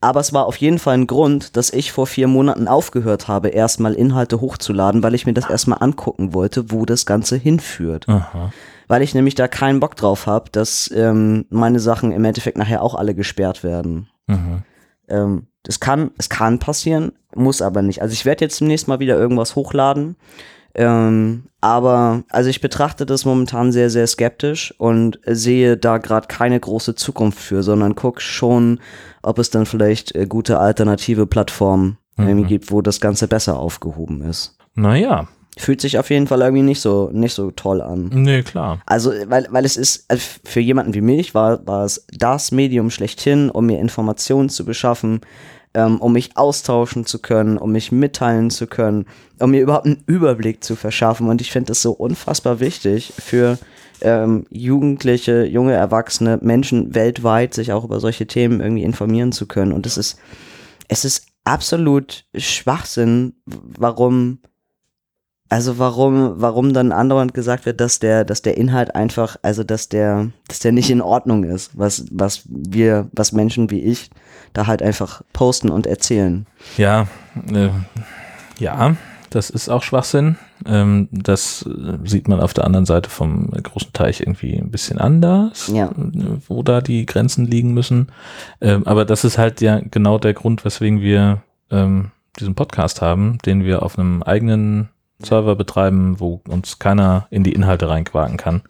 Aber es war auf jeden Fall ein Grund, dass ich vor vier Monaten aufgehört habe, erstmal Inhalte hochzuladen, weil ich mir das erstmal angucken wollte, wo das Ganze hinführt. Aha. Weil ich nämlich da keinen Bock drauf habe, dass ähm, meine Sachen im Endeffekt nachher auch alle gesperrt werden. Mhm. Ähm, das kann, es kann passieren, muss aber nicht. Also ich werde jetzt demnächst mal wieder irgendwas hochladen ähm, aber also ich betrachte das momentan sehr, sehr skeptisch und sehe da gerade keine große Zukunft für, sondern gucke schon, ob es dann vielleicht äh, gute alternative Plattformen mhm. gibt, wo das Ganze besser aufgehoben ist. Naja, fühlt sich auf jeden Fall irgendwie nicht so nicht so toll an. Nee, klar. Also, weil, weil es ist, also für jemanden wie mich war, war es das Medium schlechthin, um mir Informationen zu beschaffen, ähm, um mich austauschen zu können, um mich mitteilen zu können, um mir überhaupt einen Überblick zu verschaffen. Und ich finde das so unfassbar wichtig für ähm, Jugendliche, junge Erwachsene, Menschen weltweit, sich auch über solche Themen irgendwie informieren zu können. Und es ist, es ist absolut Schwachsinn, warum also warum, warum dann andauernd gesagt wird, dass der, dass der Inhalt einfach, also dass der, dass der nicht in Ordnung ist, was, was wir, was Menschen wie ich da halt einfach posten und erzählen. Ja, äh, ja, das ist auch Schwachsinn. Ähm, das äh, sieht man auf der anderen Seite vom großen Teich irgendwie ein bisschen anders, ja. wo da die Grenzen liegen müssen. Ähm, aber das ist halt ja genau der Grund, weswegen wir ähm, diesen Podcast haben, den wir auf einem eigenen Server betreiben, wo uns keiner in die Inhalte reinquaken kann.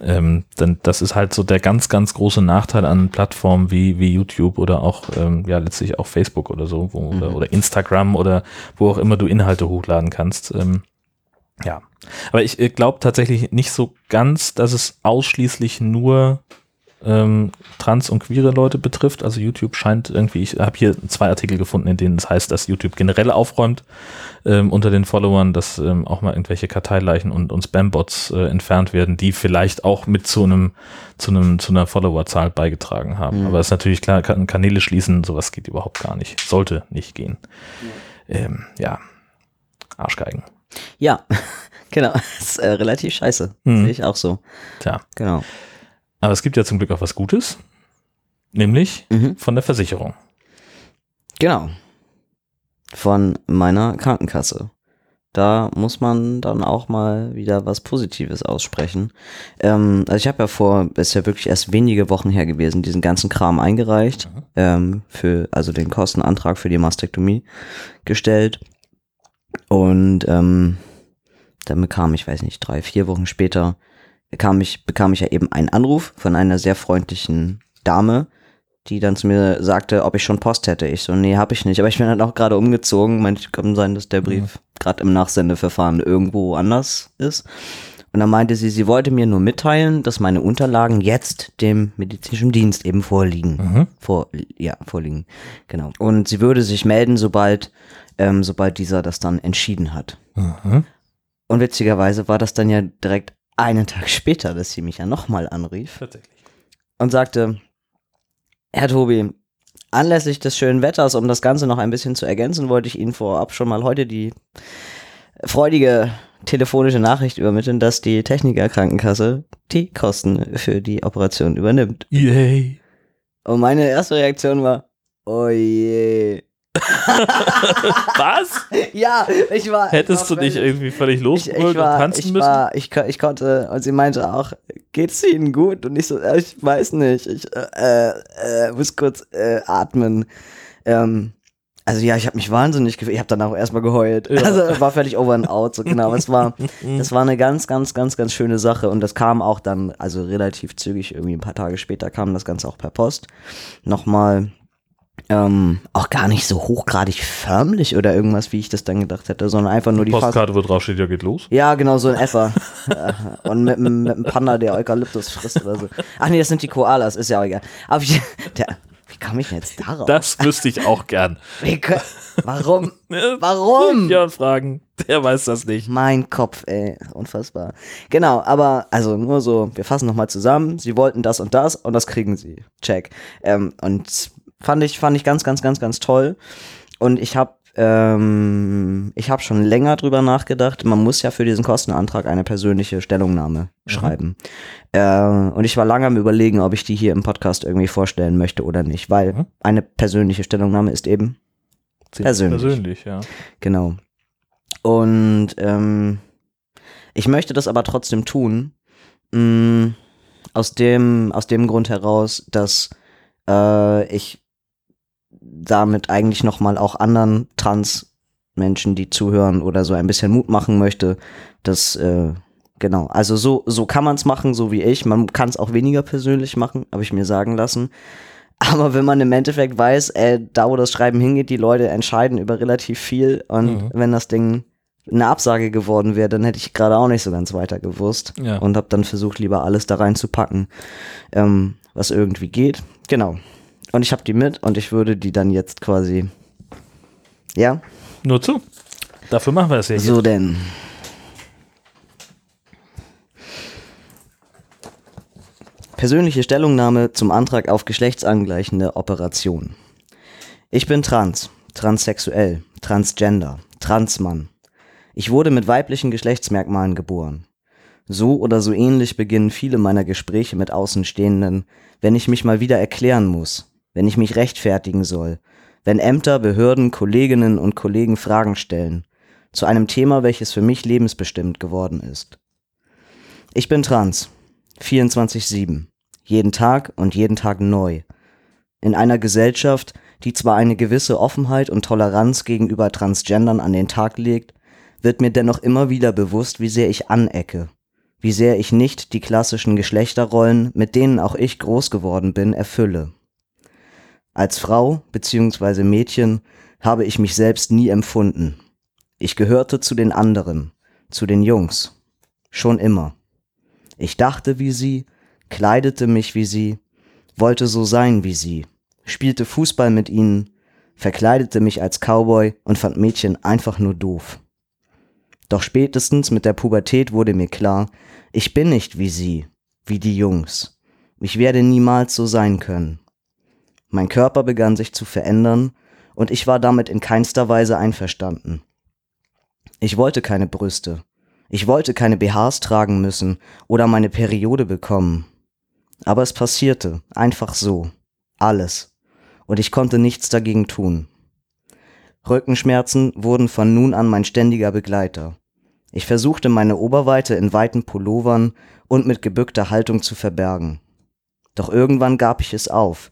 Ähm, denn das ist halt so der ganz, ganz große Nachteil an Plattformen wie, wie YouTube oder auch, ähm, ja, letztlich auch Facebook oder so, wo, mhm. oder, oder, Instagram oder wo auch immer du Inhalte hochladen kannst. Ähm, ja. Aber ich äh, glaube tatsächlich nicht so ganz, dass es ausschließlich nur ähm, trans- und queere Leute betrifft. Also YouTube scheint irgendwie, ich habe hier zwei Artikel gefunden, in denen es heißt, dass YouTube generell aufräumt ähm, unter den Followern, dass ähm, auch mal irgendwelche Karteileichen und, und Spam-Bots äh, entfernt werden, die vielleicht auch mit zu einem zu einem zu einer Followerzahl beigetragen haben. Mhm. Aber es ist natürlich klar, kann, Kanäle schließen, sowas geht überhaupt gar nicht. Sollte nicht gehen. Ja, ähm, ja. Arschgeigen. Ja, genau. Das ist äh, relativ scheiße. Mhm. Sehe ich auch so. Tja. Genau. Aber es gibt ja zum Glück auch was Gutes, nämlich mhm. von der Versicherung. Genau. Von meiner Krankenkasse. Da muss man dann auch mal wieder was Positives aussprechen. Ähm, also ich habe ja vor, ist ja wirklich erst wenige Wochen her gewesen, diesen ganzen Kram eingereicht, mhm. ähm, für, also den Kostenantrag für die Mastektomie gestellt. Und ähm, dann bekam ich, weiß nicht, drei, vier Wochen später bekam ich, bekam ich ja eben einen Anruf von einer sehr freundlichen Dame, die dann zu mir sagte, ob ich schon Post hätte. Ich so, nee, hab ich nicht. Aber ich bin dann auch gerade umgezogen. Manchmal kann sein, dass der Brief mhm. gerade im Nachsendeverfahren irgendwo anders ist. Und dann meinte sie, sie wollte mir nur mitteilen, dass meine Unterlagen jetzt dem medizinischen Dienst eben vorliegen. Mhm. Vor, ja, vorliegen. Genau. Und sie würde sich melden, sobald, ähm, sobald dieser das dann entschieden hat. Mhm. Und witzigerweise war das dann ja direkt einen Tag später, dass sie mich ja nochmal anrief. Tatsächlich. Und sagte, Herr Tobi, anlässlich des schönen Wetters, um das Ganze noch ein bisschen zu ergänzen, wollte ich Ihnen vorab schon mal heute die freudige telefonische Nachricht übermitteln, dass die Techniker-Krankenkasse die Kosten für die Operation übernimmt. Yay. Und meine erste Reaktion war, oh je. Was? Ja, ich war. Hättest ich war du dich irgendwie völlig losgeholt und tanzen ich müssen? War, ich, ich konnte, und sie meinte auch, geht's Ihnen gut? Und ich so, ich weiß nicht, ich äh, äh, muss kurz äh, atmen. Ähm, Also ja, ich habe mich wahnsinnig gefühlt. Ich habe dann auch erstmal geheult. Ja. Also war völlig over and out. So genau. Es war, das war eine ganz, ganz, ganz, ganz schöne Sache. Und das kam auch dann, also relativ zügig, irgendwie ein paar Tage später kam das Ganze auch per Post. Nochmal ähm, auch gar nicht so hochgradig förmlich oder irgendwas, wie ich das dann gedacht hätte, sondern einfach nur die Postkarte, wo drauf steht, ja geht los. Ja, genau, so ein Effer. Und mit, mit einem Panda, der Eukalyptus frisst oder so. Ach nee, das sind die Koalas, ist ja auch egal. Aber ich, der, wie kam ich denn jetzt darauf? Das wüsste ich auch gern. Wie, warum? warum? Ja, fragen. Der weiß das nicht. Mein Kopf, ey. Unfassbar. Genau, aber also nur so, wir fassen nochmal zusammen. Sie wollten das und das und das kriegen sie. Check. Ähm, und Fand ich, fand ich ganz, ganz, ganz, ganz toll. Und ich habe ähm, ich habe schon länger drüber nachgedacht. Man muss ja für diesen Kostenantrag eine persönliche Stellungnahme mhm. schreiben. Äh, und ich war lange am Überlegen, ob ich die hier im Podcast irgendwie vorstellen möchte oder nicht, weil mhm. eine persönliche Stellungnahme ist eben persönlich. Persönlich, ja. Genau. Und ähm, ich möchte das aber trotzdem tun, mh, mm, aus dem aus dem Grund heraus, dass äh, ich damit eigentlich nochmal auch anderen Trans-Menschen, die zuhören oder so ein bisschen Mut machen möchte, dass, äh, genau, also so, so kann man es machen, so wie ich. Man kann es auch weniger persönlich machen, habe ich mir sagen lassen. Aber wenn man im Endeffekt weiß, äh, da wo das Schreiben hingeht, die Leute entscheiden über relativ viel und mhm. wenn das Ding eine Absage geworden wäre, dann hätte ich gerade auch nicht so ganz weiter gewusst ja. und habe dann versucht, lieber alles da reinzupacken, ähm, was irgendwie geht. Genau. Und ich habe die mit und ich würde die dann jetzt quasi. Ja? Nur zu. Dafür machen wir es ja hier. So denn. Persönliche Stellungnahme zum Antrag auf geschlechtsangleichende Operation. Ich bin trans, transsexuell, transgender, transmann. Ich wurde mit weiblichen Geschlechtsmerkmalen geboren. So oder so ähnlich beginnen viele meiner Gespräche mit Außenstehenden, wenn ich mich mal wieder erklären muss, wenn ich mich rechtfertigen soll, wenn Ämter, Behörden, Kolleginnen und Kollegen Fragen stellen, zu einem Thema, welches für mich lebensbestimmt geworden ist. Ich bin trans, 24-7, jeden Tag und jeden Tag neu. In einer Gesellschaft, die zwar eine gewisse Offenheit und Toleranz gegenüber Transgendern an den Tag legt, wird mir dennoch immer wieder bewusst, wie sehr ich anecke, wie sehr ich nicht die klassischen Geschlechterrollen, mit denen auch ich groß geworden bin, erfülle. Als Frau bzw. Mädchen habe ich mich selbst nie empfunden. Ich gehörte zu den anderen, zu den Jungs. Schon immer. Ich dachte wie sie, kleidete mich wie sie, wollte so sein wie sie, spielte Fußball mit ihnen, verkleidete mich als Cowboy und fand Mädchen einfach nur doof. Doch spätestens mit der Pubertät wurde mir klar, ich bin nicht wie sie, wie die Jungs. Ich werde niemals so sein können. Mein Körper begann sich zu verändern und ich war damit in keinster Weise einverstanden. Ich wollte keine Brüste. Ich wollte keine BHs tragen müssen oder meine Periode bekommen. Aber es passierte, einfach so. Alles. Und ich konnte nichts dagegen tun. Rückenschmerzen wurden von nun an mein ständiger Begleiter. Ich versuchte meine Oberweite in weiten Pullovern und mit gebückter Haltung zu verbergen. Doch irgendwann gab ich es auf,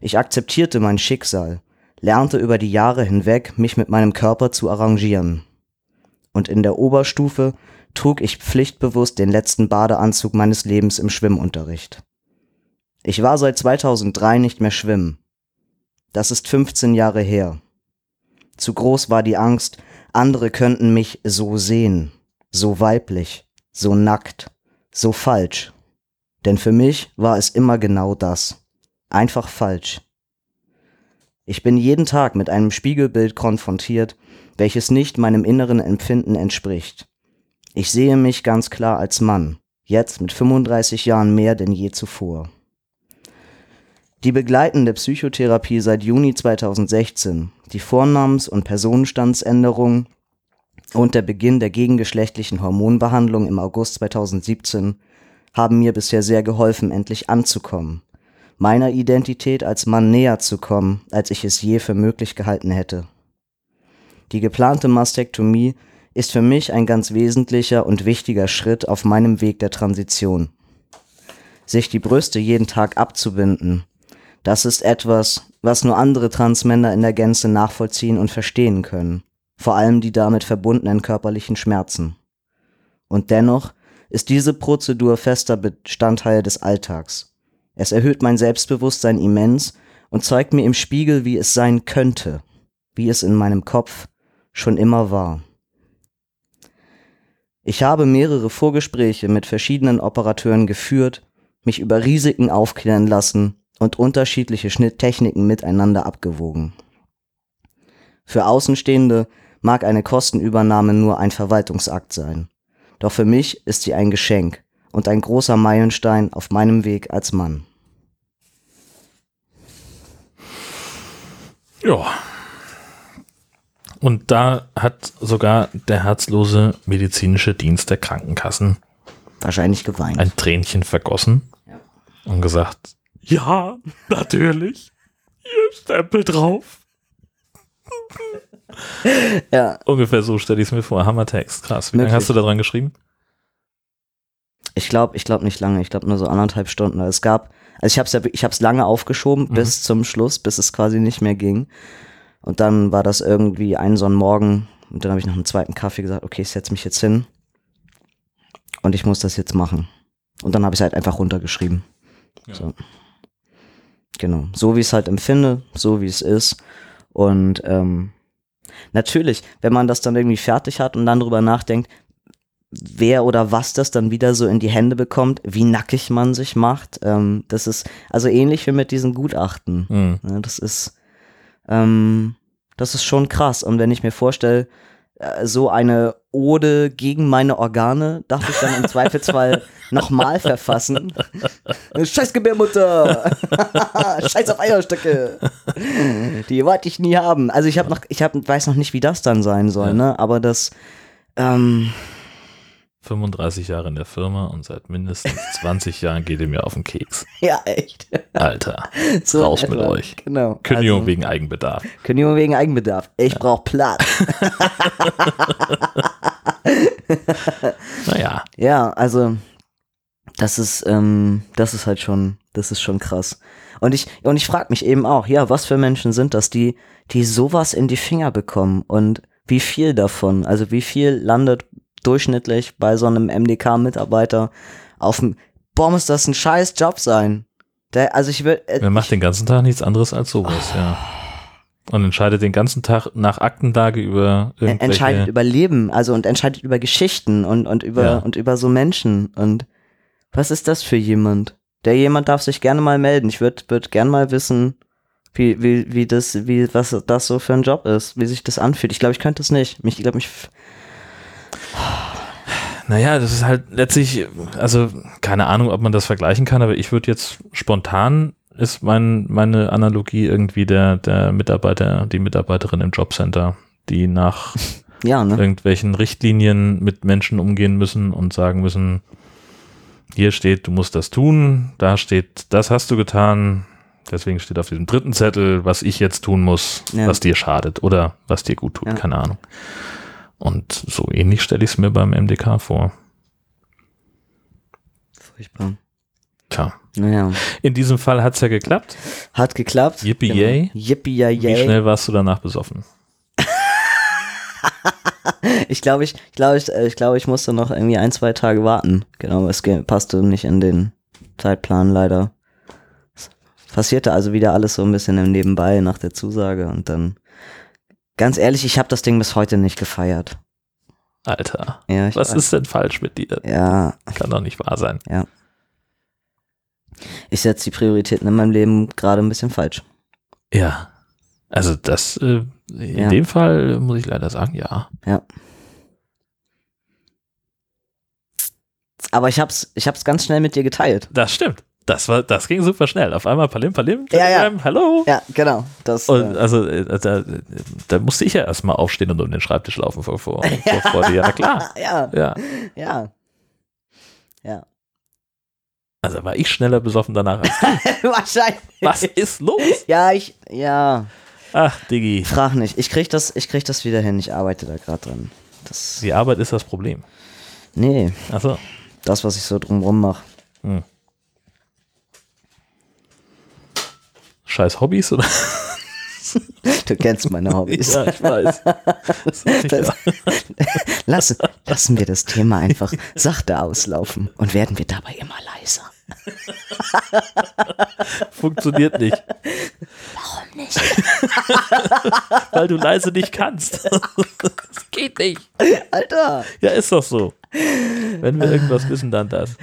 ich akzeptierte mein Schicksal, lernte über die Jahre hinweg, mich mit meinem Körper zu arrangieren. Und in der Oberstufe trug ich pflichtbewusst den letzten Badeanzug meines Lebens im Schwimmunterricht. Ich war seit 2003 nicht mehr schwimmen. Das ist 15 Jahre her. Zu groß war die Angst, andere könnten mich so sehen, so weiblich, so nackt, so falsch. Denn für mich war es immer genau das einfach falsch. Ich bin jeden Tag mit einem Spiegelbild konfrontiert, welches nicht meinem inneren Empfinden entspricht. Ich sehe mich ganz klar als Mann, jetzt mit 35 Jahren mehr denn je zuvor. Die begleitende Psychotherapie seit Juni 2016, die Vornamens- und Personenstandsänderung und der Beginn der gegengeschlechtlichen Hormonbehandlung im August 2017 haben mir bisher sehr geholfen, endlich anzukommen, meiner Identität als Mann näher zu kommen, als ich es je für möglich gehalten hätte. Die geplante Mastektomie ist für mich ein ganz wesentlicher und wichtiger Schritt auf meinem Weg der Transition. Sich die Brüste jeden Tag abzubinden, Das ist etwas, was nur andere Transmänner in der Gänze nachvollziehen und verstehen können. Vor allem die damit verbundenen körperlichen Schmerzen. Und dennoch ist diese Prozedur fester Bestandteil des Alltags. Es erhöht mein Selbstbewusstsein immens und zeigt mir im Spiegel, wie es sein könnte, wie es in meinem Kopf schon immer war. Ich habe mehrere Vorgespräche mit verschiedenen Operateuren geführt, mich über Risiken aufklären lassen und unterschiedliche Schnitttechniken miteinander abgewogen. Für Außenstehende mag eine Kostenübernahme nur ein Verwaltungsakt sein. Doch für mich ist sie ein Geschenk und ein großer Meilenstein auf meinem Weg als Mann. Ja. Und da hat sogar der herzlose medizinische Dienst der Krankenkassen wahrscheinlich geweint. Ein Tränchen vergossen ja. und gesagt, ja, natürlich. Hier Stempel drauf. ja. Ungefähr so stelle ich es mir vor. Hammertext, krass. Wie lange hast du da dran geschrieben? Ich glaube, ich glaube nicht lange. Ich glaube nur so anderthalb Stunden. Es gab, also ich habe es ja, ich habe es lange aufgeschoben mhm. bis zum Schluss, bis es quasi nicht mehr ging. Und dann war das irgendwie ein so ein Morgen und dann habe ich nach einem zweiten Kaffee gesagt, okay, ich setze mich jetzt hin und ich muss das jetzt machen. Und dann habe ich es halt einfach runtergeschrieben. Ja. So. Genau, so wie ich es halt empfinde, so wie es ist. Und ähm, natürlich, wenn man das dann irgendwie fertig hat und dann drüber nachdenkt, wer oder was das dann wieder so in die Hände bekommt, wie nackig man sich macht, ähm, das ist also ähnlich wie mit diesen Gutachten. Mhm. Ja, das ist ähm, das ist schon krass. Und wenn ich mir vorstelle, äh, so eine Ode gegen meine Organe, darf ich dann im Zweifelsfall nochmal verfassen. Scheiß Gebärmutter! Scheiß auf Eierstöcke! Die wollte ich nie haben. Also ich habe noch, ich hab, weiß noch nicht, wie das dann sein soll, ja. ne? Aber das, ähm, 35 Jahre in der Firma und seit mindestens 20 Jahren geht ihr mir auf den Keks. Ja, echt. Alter, so raus mit euch. Genau. Kündigung also, wegen Eigenbedarf. Kündigung wegen Eigenbedarf. Ich ja. brauche Platz. naja. Ja, also das ist, ähm, das ist halt schon, das ist schon krass. Und ich, und ich frage mich eben auch, ja, was für Menschen sind das, die, die sowas in die Finger bekommen und wie viel davon, also wie viel landet durchschnittlich bei so einem MDK-Mitarbeiter auf dem, boah, muss das ein scheiß Job sein. Der, also ich will. Äh, Wer macht den ganzen Tag nichts anderes als sowas, oh. ja. Und entscheidet den ganzen Tag nach Aktenlage über irgendwelche... Entscheidet über Leben, also und entscheidet über Geschichten und, und über, ja. und über so Menschen. Und was ist das für jemand? Der jemand darf sich gerne mal melden. Ich würde würd gern mal wissen, wie, wie, wie das, wie, was das so für ein Job ist, wie sich das anfühlt. Ich glaube, ich könnte es nicht. Mich, ich glaube, mich naja, das ist halt letztlich, also keine Ahnung, ob man das vergleichen kann, aber ich würde jetzt spontan ist mein, meine Analogie irgendwie der, der Mitarbeiter, die Mitarbeiterin im Jobcenter, die nach ja, ne? irgendwelchen Richtlinien mit Menschen umgehen müssen und sagen müssen, hier steht, du musst das tun, da steht, das hast du getan, deswegen steht auf diesem dritten Zettel, was ich jetzt tun muss, ja. was dir schadet oder was dir gut tut, ja. keine Ahnung. Und so ähnlich stelle ich es mir beim MDK vor. Furchtbar. Tja. Naja. In diesem Fall hat es ja geklappt. Hat geklappt. Yippie genau. yay. Yippie yay. Wie schnell warst du danach besoffen? ich glaube, ich, glaube, ich, äh, ich glaube, ich musste noch irgendwie ein, zwei Tage warten. Genau, es passte nicht in den Zeitplan leider. Es passierte also wieder alles so ein bisschen im Nebenbei nach der Zusage und dann Ganz ehrlich, ich habe das Ding bis heute nicht gefeiert. Alter, ja, was weiß. ist denn falsch mit dir? Ja. Kann doch nicht wahr sein. Ja. Ich setze die Prioritäten in meinem Leben gerade ein bisschen falsch. Ja. Also das, äh, in ja. dem Fall muss ich leider sagen, ja. Ja. Aber ich hab's, ich hab's ganz schnell mit dir geteilt. Das stimmt. Das war, das ging super schnell. Auf einmal Palim, Palim, ja, ja. hallo. Ja, genau. Das, und äh, also äh, da, da, musste ich ja erstmal aufstehen und um den Schreibtisch laufen vor, vor, vor, vor dir. Ja, klar. ja. Ja. Ja. Ja. Also war ich schneller besoffen danach als du. Wahrscheinlich. Was ist los? Ja, ich, ja. Ach, Diggi. Frag nicht. Ich krieg das, ich krieg das wieder hin. Ich arbeite da gerade dran. Das Die Arbeit ist das Problem. Nee. Ach so. Das, was ich so drumrum mache. Hm. Scheiß Hobbys oder? Du kennst meine Hobbys. Ja, ich weiß. Das das, lassen, lassen wir das Thema einfach sachte auslaufen und werden wir dabei immer leiser. Funktioniert nicht. Warum nicht? Weil du leise nicht kannst. Das geht nicht. Alter, Ja, ist doch so. Wenn wir irgendwas wissen, dann das.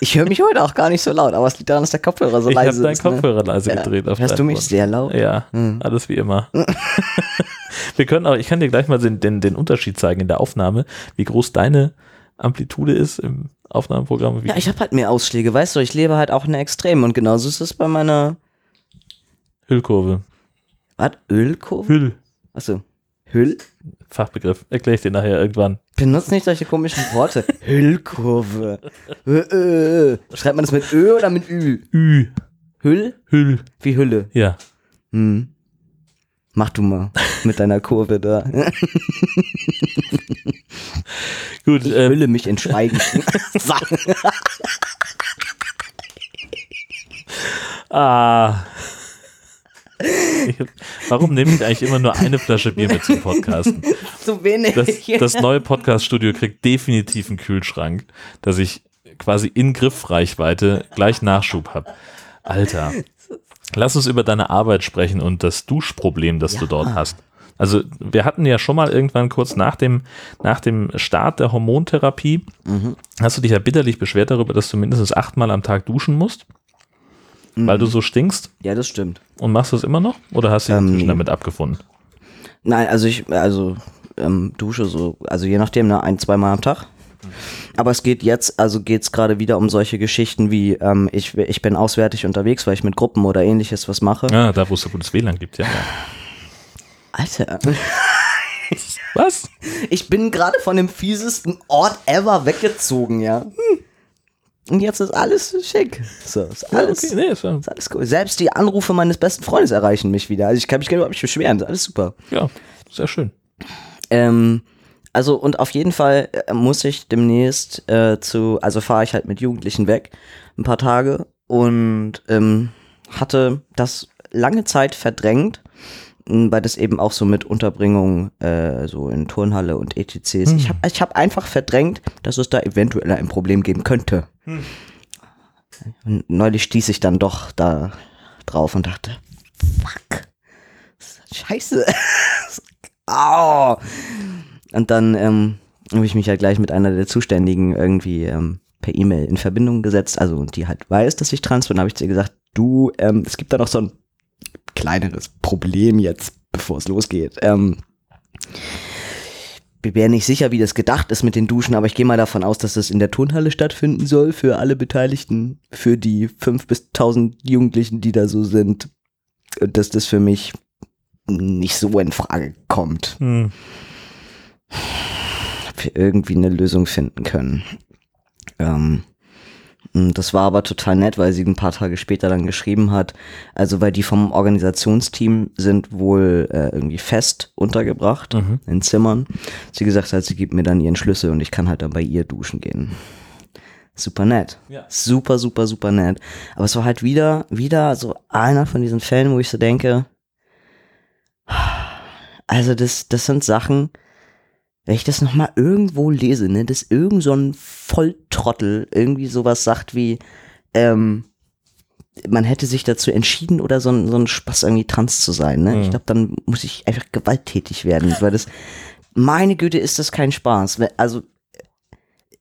Ich höre mich heute auch gar nicht so laut, aber es liegt daran, dass der Kopfhörer so Ich habe leise deinen ist. ne? Kopfhörer leise Ja. gedreht. Auf Hörst du mich deinem sehr laut? Ja, alles wie immer. wir können auch, ich kann dir gleich mal den, den, den Unterschied zeigen in der Aufnahme, wie groß deine Amplitude ist im Aufnahmeprogramm. Wie Ja, ich habe halt mehr Ausschläge, weißt du, ich lebe halt auch in der Extrem und genauso ist es bei meiner, Hüllkurve. was, Ölkurve? Hüll. Achso, Hüll? Fachbegriff. Erkläre ich dir nachher irgendwann. Benutzt nicht solche komischen Worte. Hüllkurve. Ö, ö, ö. Schreibt man das mit Ö oder mit Ü? Ü. Hüll? Hüll. Wie Hülle. Ja. Hm. Mach du mal mit deiner Kurve da. Gut, Ich ähm, hülle mich in Schweigen. ah. Ich, warum nehme ich eigentlich immer nur eine Flasche Bier mit zum Podcasten? Zu wenig. Das, das neue Podcast-Studio kriegt definitiv einen Kühlschrank, dass ich quasi in Griffreichweite gleich Nachschub habe. Alter, lass uns über deine Arbeit sprechen und das Duschproblem, das du dort hast. Also wir hatten ja schon mal irgendwann kurz nach dem, nach dem Start der Hormontherapie, hast du dich ja bitterlich beschwert darüber, dass du mindestens achtmal am Tag duschen musst, weil du so stinkst. ja, das stimmt. Und machst du es immer noch? Oder hast du dich Ähm, inzwischen damit abgefunden? Nein, also ich, also ähm, dusche so, also je nachdem, ne, ein, zweimal am Tag. Aber es geht jetzt, also geht es gerade wieder um solche Geschichten wie, ähm, ich, ich bin auswärtig unterwegs, weil ich mit Gruppen oder ähnliches was mache. Ja, da wo es so gutes WLAN gibt, ja. ja. Alter, Was? ich bin gerade von dem fiesesten Ort ever weggezogen, ja. Hm. Und jetzt ist alles schick. So, ist alles, Okay, nee, ist, ja- ist alles cool. Selbst die Anrufe meines besten Freundes erreichen mich wieder. Also ich kann mich gar nicht beschweren, ist alles super. ja, sehr schön. Ähm, also und auf jeden Fall äh, muss ich demnächst äh, zu, also fahre ich halt mit Jugendlichen weg, ein paar Tage und ähm, hatte das lange Zeit verdrängt, weil das eben auch so mit Unterbringung äh, so in Turnhalle und ETCs. Ich habe ich hab einfach verdrängt, dass es da eventuell ein Problem geben könnte. Und neulich stieß ich dann doch da drauf und dachte, fuck, scheiße. Au. Und dann ähm, habe ich mich halt gleich mit einer der Zuständigen irgendwie ähm, per E-Mail in Verbindung gesetzt, also die halt weiß, dass ich trans bin, habe ich zu ihr gesagt, du, ähm, es gibt da noch so ein kleineres Problem jetzt, bevor es losgeht. Ähm, wir wären nicht sicher, wie das gedacht ist mit den Duschen, aber ich gehe mal davon aus, dass das in der Turnhalle stattfinden soll für alle Beteiligten, für die fünf bis tausend Jugendlichen, die da so sind. Und dass das für mich nicht so in Frage kommt Hm. ob wir irgendwie eine Lösung finden können. Ähm, das war aber total nett, weil sie ein paar Tage später dann geschrieben hat, also weil die vom Organisationsteam sind wohl äh, irgendwie fest untergebracht Mhm. in Zimmern. Sie gesagt hat, sie gibt mir dann ihren Schlüssel und ich kann halt dann bei ihr duschen gehen. Super nett. Ja. Super, super, super nett. Aber es war halt wieder, wieder so einer von diesen Fällen, wo ich so denke, also das, das sind Sachen, wenn ich das nochmal irgendwo lese, ne, dass irgend so ein Volltrottel irgendwie sowas sagt wie, ähm, man hätte sich dazu entschieden oder so ein, so ein Spaß irgendwie trans zu sein, ne? Ich Mhm. glaube, dann muss ich einfach gewalttätig werden, weil das, meine Güte, ist das kein Spaß. Also,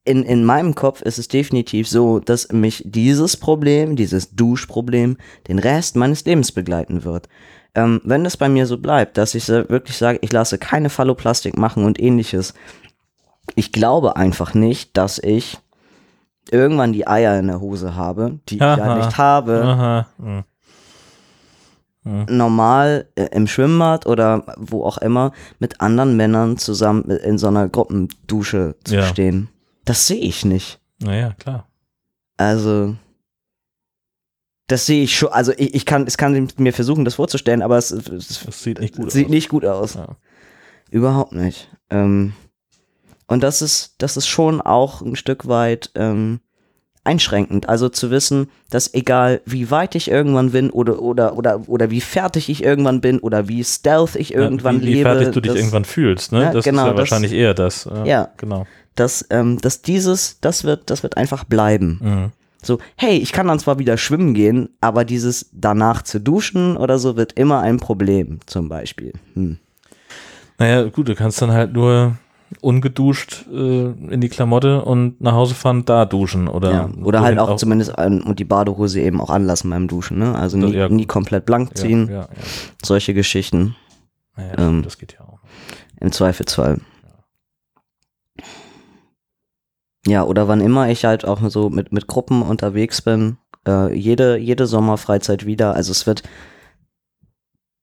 in, in meinem Kopf ist es definitiv so, dass mich dieses Problem, dieses Duschproblem, den Rest meines Lebens begleiten wird. Ähm, wenn das bei mir so bleibt, dass ich wirklich sage, ich lasse keine Phalloplastik machen und ähnliches, ich glaube einfach nicht, dass ich irgendwann die Eier in der Hose habe, die ich ja Aha. nicht habe, Aha. Hm. normal äh, im Schwimmbad oder wo auch immer mit anderen Männern zusammen in so einer Gruppendusche zu Ja. stehen. Das sehe ich nicht. Naja, klar. Also, das sehe ich schon. Also, ich, ich kann, es kann mir versuchen, das vorzustellen, aber es, es Das sieht nicht gut sieht aus. nicht gut aus. Ja. Überhaupt nicht. Ähm, und das ist, das ist schon auch ein Stück weit ähm, einschränkend. Also zu wissen, dass egal wie weit ich irgendwann bin oder, oder, oder, oder wie fertig ich irgendwann bin oder wie stealth ich irgendwann ja, wie, lebe. Wie fertig du dich dass, irgendwann fühlst, ne? Ja, das genau, ist ja das- wahrscheinlich eher das. Ja, Ja. genau. dass, ähm, dass dieses, das wird, das wird einfach bleiben. Mhm. So, hey, ich kann dann zwar wieder schwimmen gehen, aber dieses danach zu duschen oder so wird immer ein Problem, zum Beispiel. Hm. Naja, gut, du kannst dann halt nur ungeduscht äh, in die Klamotte und nach Hause fahren, da duschen oder Ja. Oder halt wohin auch, zumindest an, und die Badehose eben auch anlassen beim Duschen, ne? Also nie, Ja. nie komplett blank ziehen, Ja, solche Geschichten. ja. Naja, Ähm, das geht ja auch. Im Zweifelsfall. Ja, oder wann immer ich halt auch so mit, mit Gruppen unterwegs bin, äh, jede, jede Sommerfreizeit wieder. Also es wird,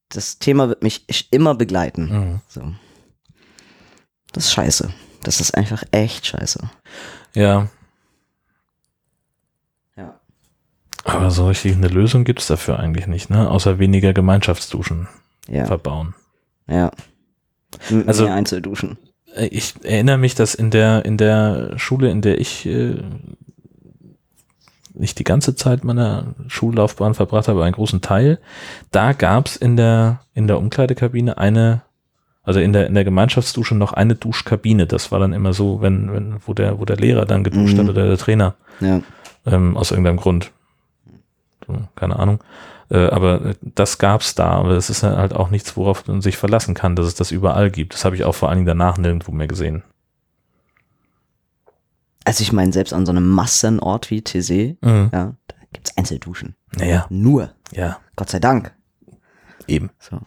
das Thema wird mich immer begleiten. Mhm. So. Das ist scheiße. Das ist einfach echt scheiße. Ja, Ja. aber so richtig eine Lösung gibt es dafür eigentlich nicht, ne? Außer weniger Gemeinschaftsduschen Ja. verbauen. Ja. M Also- mehr Einzelduschen. Äh, Ich erinnere mich, dass in der, in der Schule, in der ich äh, nicht die ganze Zeit meiner Schullaufbahn verbracht habe, aber einen großen Teil, da gab es in der, in der Umkleidekabine eine, also in der, in der Gemeinschaftsdusche noch eine Duschkabine. Das war dann immer so, wenn, wenn, wo der, wo der Lehrer dann geduscht Mhm. hat oder der Trainer, Ja. ähm, aus irgendeinem Grund. So, keine Ahnung. Äh, aber das gab's da, aber es ist halt auch nichts, worauf man sich verlassen kann, dass es das überall gibt. Das habe ich auch vor allen Dingen danach nirgendwo mehr gesehen. Also ich meine, selbst an so einem Massenort wie TC, Mhm. ja, da gibt's Einzelduschen. Naja, Nur. ja, Gott sei Dank. eben. So.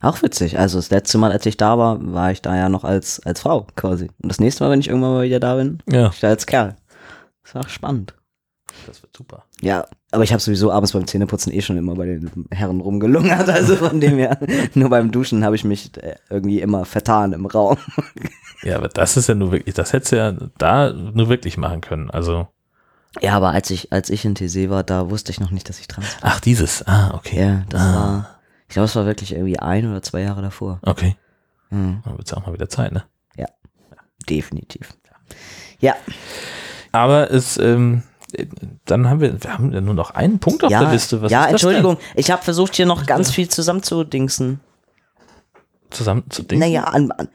Auch witzig. Also das letzte Mal, als ich da war, war ich da ja noch als, als Frau quasi. Und das nächste Mal, wenn ich irgendwann mal wieder da bin, Ja, ich da als Kerl. Das war auch spannend. Das wird super. Ja, aber ich habe sowieso abends beim Zähneputzen eh schon immer bei den Herren rumgelungert. Also von dem her, nur beim Duschen habe ich mich äh, irgendwie immer vertan im Raum. Ja, aber das ist ja nur wirklich, das hättest du ja da nur wirklich machen können. Also, Ja, aber als ich, als ich in TC war, da wusste ich noch nicht, dass ich trans bin. ach, dieses, ah, okay. Ja, das ah, war, ich glaube, es war wirklich irgendwie ein oder zwei Jahre davor. Okay, Mhm, dann wird's auch mal wieder Zeit, ne? definitiv. Ja, Aber es, ähm, dann haben wir, wir haben ja nur noch einen Punkt auf ja, der Liste. Was ja ist Entschuldigung, ich habe versucht, hier noch ganz viel zusammenzudingsen. Denn? Zusammen zu denken? Naja, an, an,